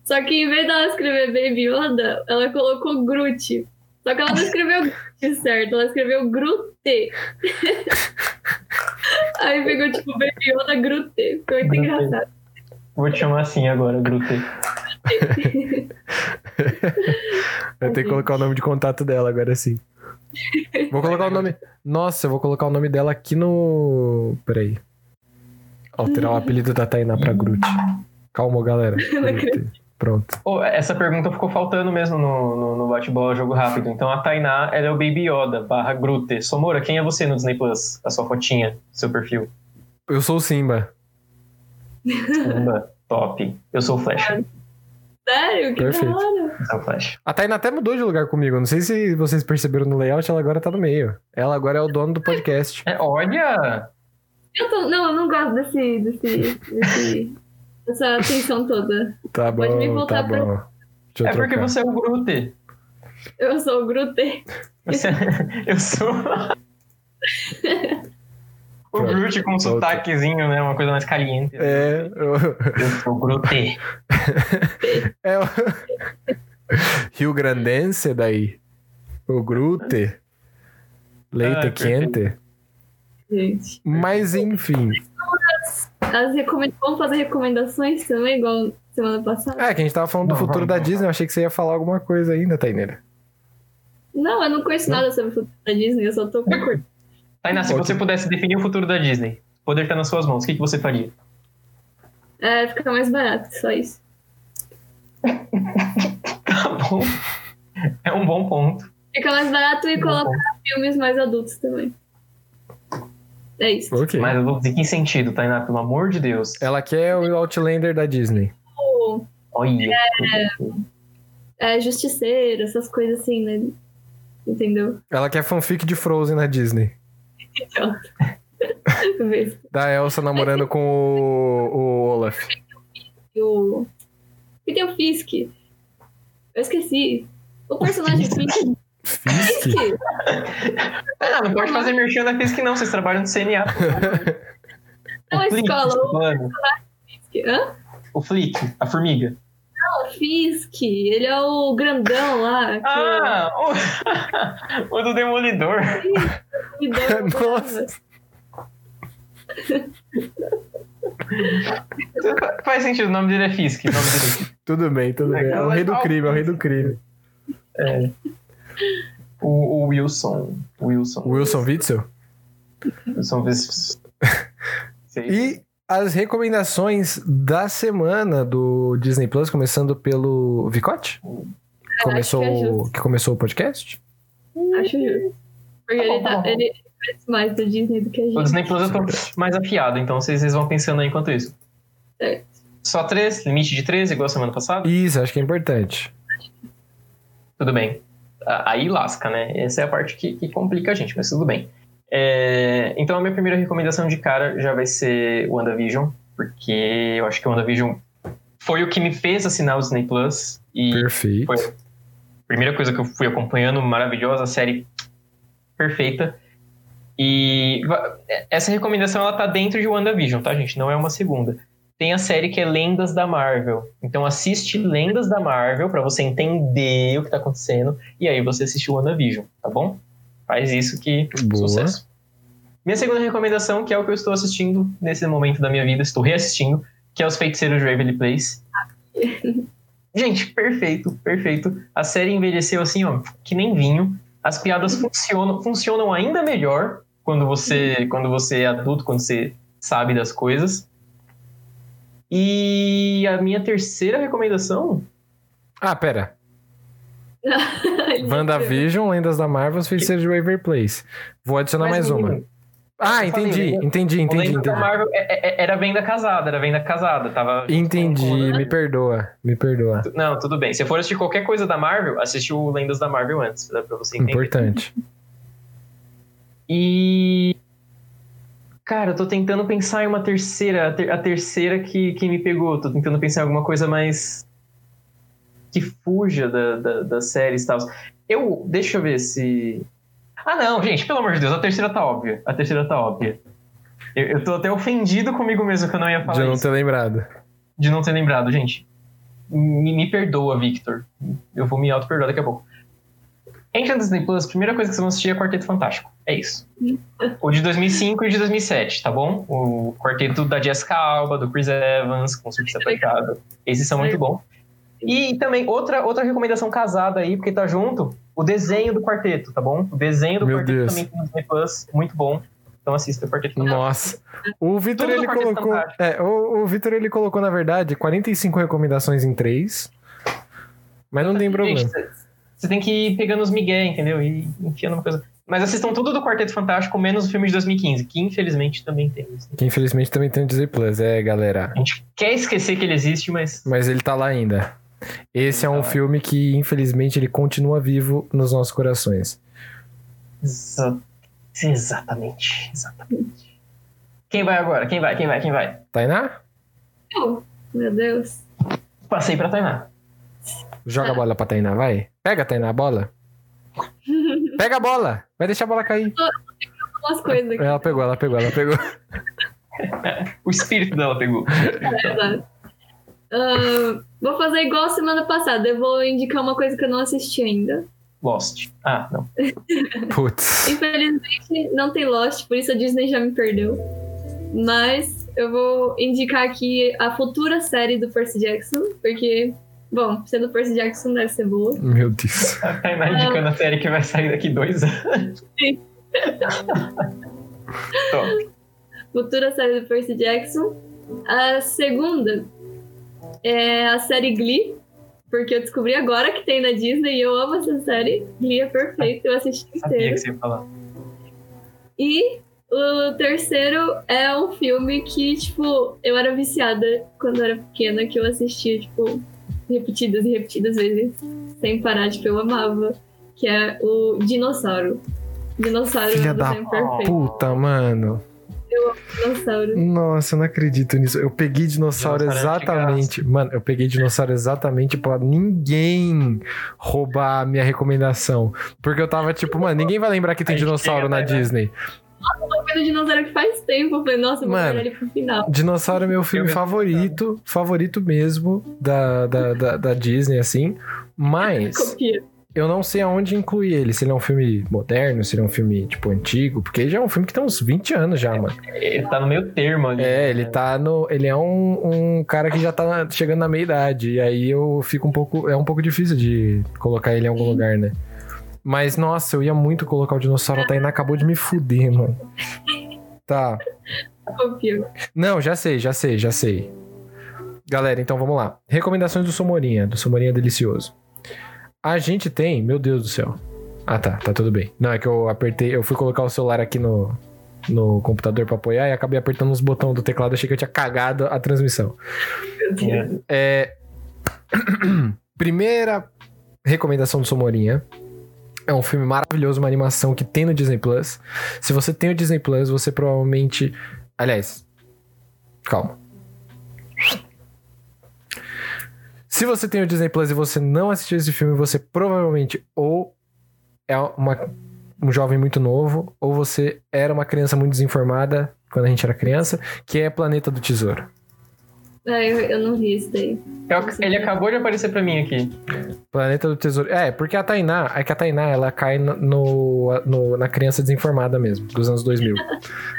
Só que em vez dela escrever Baby Yoda, ela colocou Groot. Só que ela não escreveu Groot certo, ela escreveu Grute. Aí pegou tipo Baby Yoda Grute. Ficou muito engraçado. Vou te chamar assim agora, Grute. Vai ter que colocar o nome de contato dela agora sim. Vou colocar o nome. Nossa, eu vou colocar o nome dela aqui no. Peraí. Alterar o apelido da Tainá pra Groot. Calma, galera. Pronto. Pô, essa pergunta ficou faltando mesmo no, no, no bate-bola jogo rápido. Então a Tainá, ela é o Baby Yoda, barra Grute. Somora, quem é você no Disney Plus? A sua fotinha, seu perfil. Eu sou o Simba. Top. Eu sou o Flash. Sério? Que Perfeito. da hora. Eu sou o Flash. A Tainá até mudou de lugar comigo. Não sei se vocês perceberam no layout, ela agora tá no meio. Ela agora é o dono do podcast. É, olha! Eu tô, não, eu não gosto desse, desse, desse, dessa atenção toda. Tá bom, Pode me tá voltar pra- bom. Eu É porque trocar. você é o Grute. Eu sou o Grute. Você- eu sou. o Groot com um sotaquezinho, né? Uma coisa mais caliente. É, eu- Eu sou o Grute. é o Rio Grandense daí. O Grute. Leite Ah, quente. Gente. Mas enfim. As. Vamos fazer recomendações também, igual semana passada? É, que a gente tava falando do Não, futuro da. Disney. Eu achei que você ia falar alguma coisa ainda, Taineira. Não, eu não conheço nada sobre o futuro da Disney, eu só tô concordando. Tainá, se Ótimo. você pudesse definir o futuro da Disney, o poder tá nas suas mãos, o que, que você faria? É, fica mais barato, só isso. Tá bom. É um bom ponto. Fica mais barato e coloca ponto. filmes mais adultos também. É isso. Ok. Mas eu vou dizer que em sentido, Tainá, pelo amor de Deus. Ela quer o Outlander da Disney. Tipo, Olha. É, justiceiro, essas coisas assim, né? Entendeu? Ela quer fanfic de Frozen na Disney. Da Elsa namorando com o, o Olaf. E o. E tem o Fisk. Eu esqueci. O personagem Fisk. Fisk? Fisk. Ah, não pode fazer merchan da Fisk não, vocês trabalham no CNA. Não, a O Flick, escola. O. Fisk. Hã? O Flick, a formiga. Não, o Fisk. Ele é o grandão lá. que Ah, o, o do Demolidor. deu- Nossa. Faz sentido, o nome dele é Fisk. Dele é. Tudo bem, tudo bem. É o rei do crime, é o rei do crime. O, o Wilson. Wilson. Wilson Witzel. Wilson. Sei. E as recomendações da semana do Disney Plus, começando pelo Vicote? Começou, que é que começou o podcast? Acho justo. Porque Tá bom, ele, tá tá, bom. ele conhece mais da Disney do que a O gente. Disney Plus eu tô mais afiado, então vocês, vocês vão pensando aí enquanto isso. Certo. Só três, limite de três, igual a semana passada? Isso, acho que é importante. Tudo bem. Aí lasca, né? Essa é a parte que, que complica a gente, mas tudo bem. É, então a minha primeira recomendação de cara já vai ser o WandaVision, porque eu acho que o WandaVision foi o que me fez assinar o Disney Plus. E Perfeito. Foi. a primeira coisa que eu fui acompanhando, maravilhosa, série perfeita. E essa recomendação ela tá dentro de WandaVision, tá, gente? Não é uma segunda. Tem a série que é Lendas da Marvel. Então assiste Lendas da Marvel pra você entender o que tá acontecendo e aí você assiste o WandaVision, tá bom? Faz isso que Boa. sucesso. Minha segunda recomendação, que é o que eu estou assistindo nesse momento da minha vida, estou reassistindo, que é Os Feiticeiros de Waverly Place. Gente, perfeito, perfeito. A série envelheceu assim, ó, que nem vinho. As piadas funcionam, funcionam ainda melhor quando você, quando você é adulto, quando você sabe das coisas. E a minha terceira recomendação, Ah, pera. WandaVision, Lendas da Marvel, Feiticeiro de Waver Place. Vou adicionar mais uma. menino, Ah, entendi, entendi, o entendi, Lendas da entendi. Marvel é- é- era venda casada, era venda casada, tava Entendi, me perdoa, me perdoa. Não, tudo bem. Se for assistir qualquer coisa da Marvel, assiste o Lendas da Marvel antes, pra pra você entender. Importante. E. Cara, eu tô tentando pensar em uma terceira, a, ter- a terceira que, que me pegou. Tô tentando pensar em alguma coisa mais. Que fuja da, da, das séries e tal. Eu. Deixa eu ver se. Ah, não, gente, pelo amor de Deus, a terceira tá óbvia. A terceira tá óbvia. Eu, eu tô até ofendido comigo mesmo que eu não ia falar De não isso. ter lembrado. De não ter lembrado, gente. Me, me perdoa, Victor. Eu vou me auto-perdoar daqui a pouco. Entra no Disney Plus, a primeira coisa que vocês vão assistir é Quarteto Fantástico. É isso. o de 2005 e o de 2007, tá bom? O quarteto da Jessica Alba, do Chris Evans, com Surfista Prateado. Esses são muito bons. E também, outra, outra recomendação casada aí, porque tá junto, o desenho do quarteto, tá bom? O desenho do Meu quarteto Deus. também tem no Disney Plus, muito bom. Então assista o Quarteto Fantástico. Nossa. O Vitor, ele colocou. É, o, o Vitor, ele colocou, na verdade, 45 recomendações em 3. Mas não tem problema. Você tem que ir pegando os migué, entendeu? E enfiando uma coisa. Mas assistam tudo do Quarteto Fantástico, menos o filme de 2015, que infelizmente também tem. isso. Que infelizmente também tem o Disney Plus, é, galera. A gente quer esquecer que ele existe, mas Mas ele tá lá ainda. Esse é um filme que, infelizmente, ele continua vivo nos nossos corações. Exa- Exatamente, exatamente. Quem vai agora? Quem vai? Quem vai? Quem vai? Tainá? Oh, meu Deus. Passei pra Tainá. Joga a bola pra Tainá, vai. Pega, Tainá, a bola. Pega a bola. Vai deixar a bola cair. Umas coisas aqui. Ela pegou, ela pegou, ela pegou. O espírito dela pegou. Exato. Ah, vou fazer igual semana passada. Eu vou indicar uma coisa que eu não assisti ainda. Lost. Ah, não. Putz. Infelizmente, não tem Lost, por isso a Disney já me perdeu. Mas eu vou indicar aqui a futura série do Percy Jackson, porque, bom, sendo Percy Jackson deve ser boa. Meu Deus. A Tainá indicando a série que vai sair daqui dois anos. Sim. Top. Futura série do Percy Jackson. A segunda é a série Glee, porque eu descobri agora que tem na Disney e eu amo essa série. Glee é perfeito, eu assisti Sabia inteiro. que você ia falar. E o terceiro é um filme que, tipo, eu era viciada quando eu era pequena, que eu assistia, tipo, repetidas e repetidas vezes, sem parar, tipo, eu amava. Que é o Dinossauro. Dinossauro é Filha um da perfeito. puta, mano. Dinossauro. Nossa, eu não acredito nisso. Eu peguei dinossauro Dinossauro é exatamente. Mano, eu peguei dinossauro exatamente pra ninguém roubar a minha recomendação. Porque eu tava tipo, mano, ninguém vai lembrar que tem dinossauro na? Disney. Eu vi o dinossauro que faz tempo. Eu falei, nossa, eu vou Mano. ele pro final. Dinossauro é meu filme vi- favorito, favorito mesmo da, da, da, da Disney, assim. Mas Copia. Eu não sei aonde incluir ele. Se ele é um filme moderno, se ele é um filme, tipo, antigo. Porque já é um filme que tem uns 20 anos já, mano. Ele tá no meio termo ali. É, ele tá no. Ele é um, um cara que já tá na- chegando na meia idade. E aí eu fico um pouco. É um pouco difícil de colocar ele em algum lugar, né? Mas, nossa, eu ia muito colocar o dinossauro. A Tainá acabou de me fuder, mano. Tá. Não, já sei, já sei, já sei. Galera, então vamos lá. Recomendações do Somorinha, do Somorinha Delicioso. A gente tem, meu Deus do céu. Ah, tá, tá tudo bem. Não, é que eu apertei, eu fui colocar o celular aqui no, no computador pra apoiar e acabei apertando os botões do teclado, achei que eu tinha cagado a transmissão. É... Primeira recomendação do Somorinha. É um filme maravilhoso, uma animação que tem no Disney Plus. Se você tem o Disney Plus, você provavelmente. Aliás, calma. Se você tem o Disney Plus e você não assistiu esse filme, você provavelmente ou é uma- um jovem muito novo, ou você era uma criança muito desinformada quando a gente era criança, que é Planeta do Tesouro. Ah, eu, eu não vi isso daí. Eu- ele acabou de aparecer pra mim aqui. Planeta do Tesouro. É, porque a Tainá, é que a Tainá, ela cai no, no- no- na criança desinformada mesmo, dos anos 2000.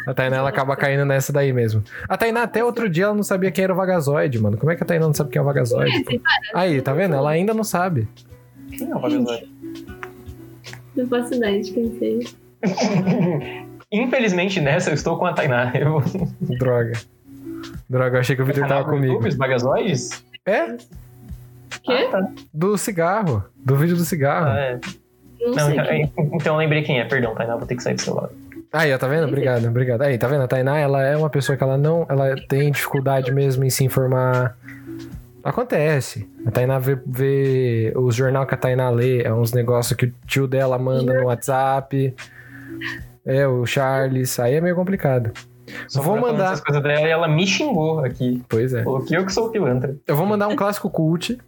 A Tainá, ela acaba caindo nessa daí mesmo. A Tainá, até outro dia, ela não sabia quem era o Vagazoide, mano. Como é que a Tainá não sabe quem é o Vagazoide? Aí, tá vendo? Ela ainda não sabe. Quem é o Vagazoide? Não faço ideia de quem seja. Infelizmente, nessa eu estou com a Tainá. Eu... Droga. Droga, eu achei que o Victor tava Canal do comigo. YouTube, Os Vagazoides? É? Quê? Ah, tá. Do cigarro. Do vídeo do cigarro. Ah, é. Não, Não, então, quem. então eu lembrei quem é. Perdão, Tainá, vou ter que sair do seu lado. Aí, ó, tá vendo? Obrigado, obrigado. Aí, tá vendo? A Tainá, ela é uma pessoa que ela não. Ela tem dificuldade mesmo em se informar. Acontece. A Tainá vê, vê os jornal que a Tainá lê, é uns negócios que o tio dela manda no WhatsApp. É, o Charles. Aí é meio complicado. Só Vou mandar. essas coisas dela e ela me xingou aqui. Pois é. Falou que eu que sou o pilantra. Eu vou mandar um clássico cult,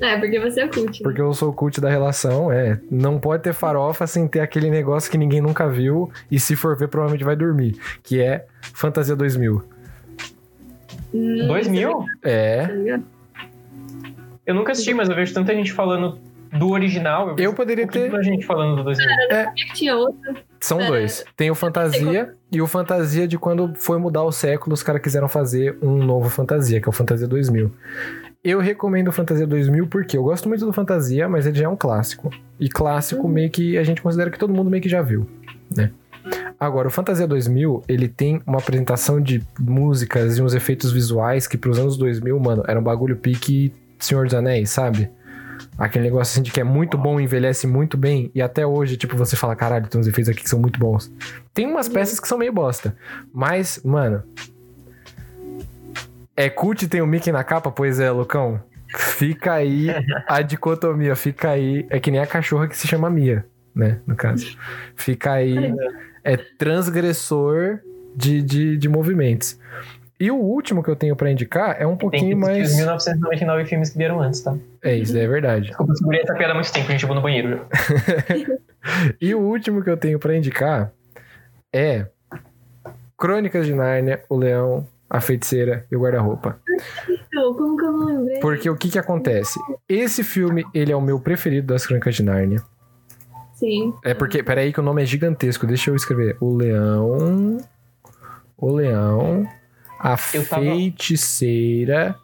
É, porque você é cult. né? porque eu sou o cult da relação. É. Não pode ter farofa sem ter aquele negócio que ninguém nunca viu. E se for ver, provavelmente vai dormir. Que é Fantasia 2000. Hum, 2000? É. Eu nunca assisti, mas eu vejo tanta gente falando do original. Eu poderia ter. a gente falando do 2000. Tinha outra. São É. dois. Tem o Fantasia e o Fantasia de quando foi mudar o século, os caras quiseram fazer um novo Fantasia, que é o Fantasia 2000. Eu recomendo o Fantasia 2000 porque eu gosto muito do Fantasia, mas ele já é um clássico. E clássico meio que a gente considera que todo mundo meio que já viu, né? Agora, o Fantasia 2000, ele tem uma apresentação de músicas e uns efeitos visuais que pros anos 2000, mano, era um bagulho pique Senhor dos Anéis, sabe? Aquele negócio assim de que é muito bom, envelhece muito bem, e até hoje, tipo, você fala, caralho, tem uns efeitos aqui que são muito bons. Tem umas peças que são meio bosta, mas, mano. É cult e tem o Mickey na capa? Pois é, Lucão. Fica aí a dicotomia, fica aí. É que nem a cachorra que se chama Mia, né? No caso. Fica aí. É transgressor de, de, de movimentos. E o último que eu tenho pra indicar é um Tem pouquinho que mais. os 1999 filmes que vieram antes, tá? É, isso é verdade. Desculpa, eu segurei essa piada há muito tempo, a gente vou no banheiro. já. E o último que eu tenho pra indicar é Crônicas de Nárnia, o Leão, a Feiticeira e o Guarda-Roupa. Então, Como que eu não lembrei? Porque o que que acontece? Esse filme, ele é o meu preferido das Crônicas de Nárnia. Sim. É porque, peraí que o nome é gigantesco, deixa eu escrever. O Leão, o Leão, a Eu tava- Feiticeira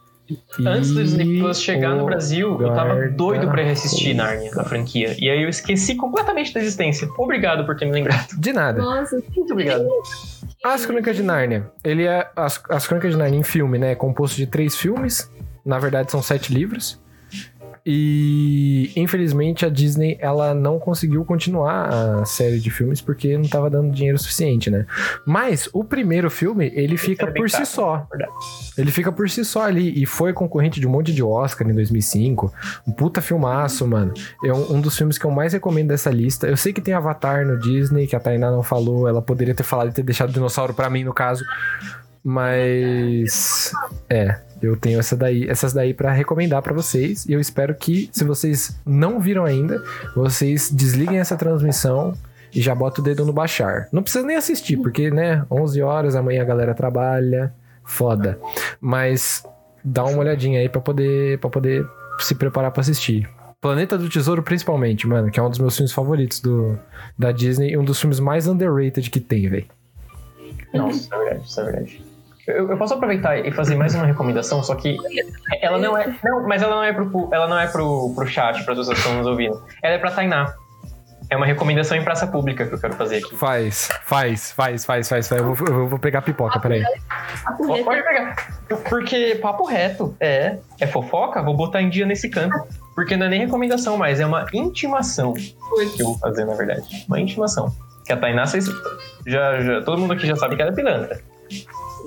Antes do Disney Plus chegar no Brasil, eu tava doido pra reassistir Narnia, a franquia. E aí eu esqueci completamente da existência. Obrigado por ter me lembrado. De nada. Nossa, Muito obrigado. As Crônicas de Nárnia. Ele é. As, as Crônicas de Nárnia em filme, né? É composto de três filmes. Na verdade, são sete livros. E infelizmente a Disney ela não conseguiu continuar a série de filmes porque não tava dando dinheiro suficiente, né? Mas o primeiro filme, ele fica por si só. Ele fica por si só ali e foi concorrente de um monte de Oscar em 2005. Um puta filmaço, mano. É um, um dos filmes que eu mais recomendo dessa lista. Eu sei que tem Avatar no Disney, que a Tainá não falou. Ela poderia ter falado e ter deixado o dinossauro pra mim, no caso. Mas. É, eu tenho essa daí, essas daí pra recomendar pra vocês. E eu espero que, se vocês não viram ainda, vocês desliguem essa transmissão e já botam o dedo no baixar. Não precisa nem assistir, porque, né, 11 horas, amanhã a galera trabalha. Foda. Mas dá uma olhadinha aí pra poder, pra poder se preparar pra assistir. Planeta do Tesouro, principalmente, mano, que é um dos meus filmes favoritos do, da Disney e um dos filmes mais underrated que tem, velho. Nossa, isso é verdade, isso é verdade. Eu, eu posso aproveitar e fazer mais uma recomendação, só que ela não é. Não, mas ela não é pro, ela não é pro, pro chat, para as pessoas que estão nos ouvindo. Ela é pra Tainá. É uma recomendação em praça pública que eu quero fazer aqui. Faz, faz, faz, faz, faz. faz. Eu vou, eu vou pegar a pipoca, peraí. papo pode pegar. Porque papo reto, é. É fofoca? Vou botar em dia nesse canto. Porque não é nem recomendação mais, é uma intimação que eu vou fazer, na verdade. Uma intimação. Que a Tainá, vocês. Já, já, todo mundo aqui já sabe que ela é pilantra.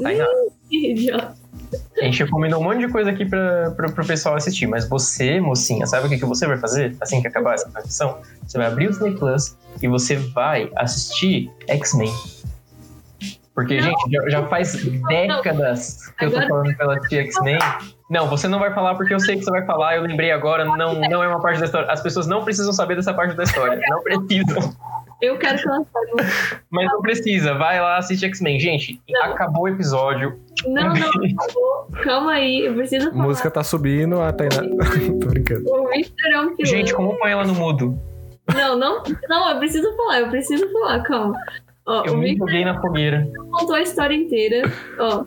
Tainá. Idiota. A gente recomendou um monte de coisa aqui pra, pro pessoal assistir, mas você, mocinha, sabe o que, que você vai fazer assim que acabar essa transmissão? Você vai abrir o Disney Plus e você vai assistir X-Men. Porque, Não. gente, já, já faz décadas que eu tô falando pra ela assistir X-Men. Não, você não vai falar porque eu sei que você vai falar, eu lembrei agora, não, não é uma parte da história. As pessoas não precisam saber dessa parte da história. Não precisam. Eu quero que ela saiba. Mas não precisa. Vai lá, assiste X-Men. Gente, Não. acabou o episódio. Não, não, acabou. Calma aí, eu preciso A falar. música tá subindo, a Tainá. Tô brincando. O Victor é um. Gente, como põe ela no mudo? Não, não, não, eu preciso falar, eu preciso falar, calma. Ó, Eu o me Victor joguei na fogueira. contou a história inteira. Ó,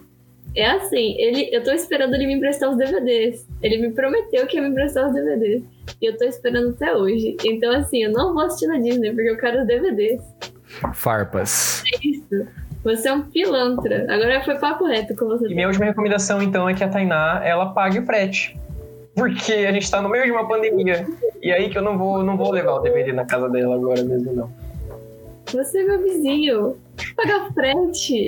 é assim, ele, eu tô esperando ele me emprestar os DVDs. Ele me prometeu que ia me emprestar os DVDs. E eu tô esperando até hoje. Então, assim, eu não vou assistir na Disney, porque eu quero os DVDs. Farpas. É isso. Você é um pilantra. Agora foi papo reto com você. E minha última recomendação, então, é que a Tainá, ela pague o frete. Porque a gente tá no meio de uma pandemia. E aí que eu não vou, não vou levar o DVD na casa dela agora mesmo, não. Você é meu vizinho. Pagar frete.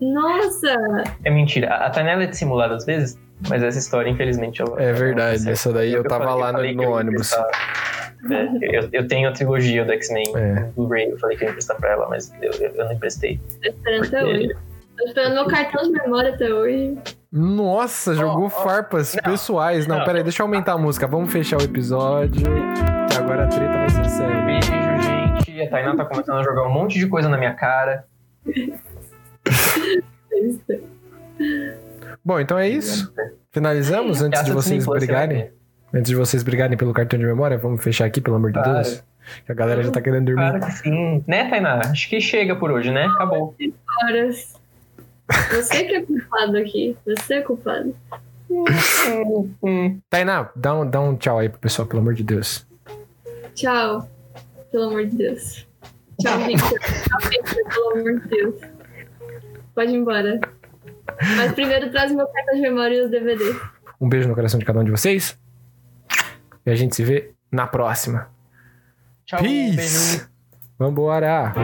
Nossa! É mentira. A a Tainá ela é dissimulada às vezes, mas essa história, infelizmente, ela... É verdade, essa daí eu tava falei- lá no- no eu ônibus. É, eu, eu tenho a trilogia do X-Men É. no Blu-ray, eu falei que eu ia emprestar pra ela, mas eu, eu, eu não emprestei. Tô esperando até hoje. Tô esperando meu cartão de memória até hoje. Nossa, jogou Ó, ó, farpas não, pessoais. Não, não. peraí, deixa eu aumentar a música. Vamos fechar o episódio. Que agora a treta vai ser séria. Beijo, gente. A Tainá tá começando a jogar um monte de coisa na minha cara. Bom, então é isso. Finalizamos antes de vocês brigarem. Antes de vocês brigarem pelo cartão de memória, vamos fechar aqui, pelo amor de Claro. Deus. Que a galera já tá querendo dormir. Claro que sim. Né, Tainá? Acho que chega por hoje, né? Acabou. Horas. Você que é culpado aqui. Você é culpado. Tainá, dá um, dá um tchau aí pro pessoal, pelo amor de Deus. Tchau. Pelo amor de Deus. Tchau, Victor. Tchau, Victor, pelo amor de Deus. Pode ir embora. Mas primeiro traz meu cartão de memória e os DVDs. Um beijo no coração de cada um de vocês. E a gente se vê na próxima. Tchau, um beijo. Peace! Vambora!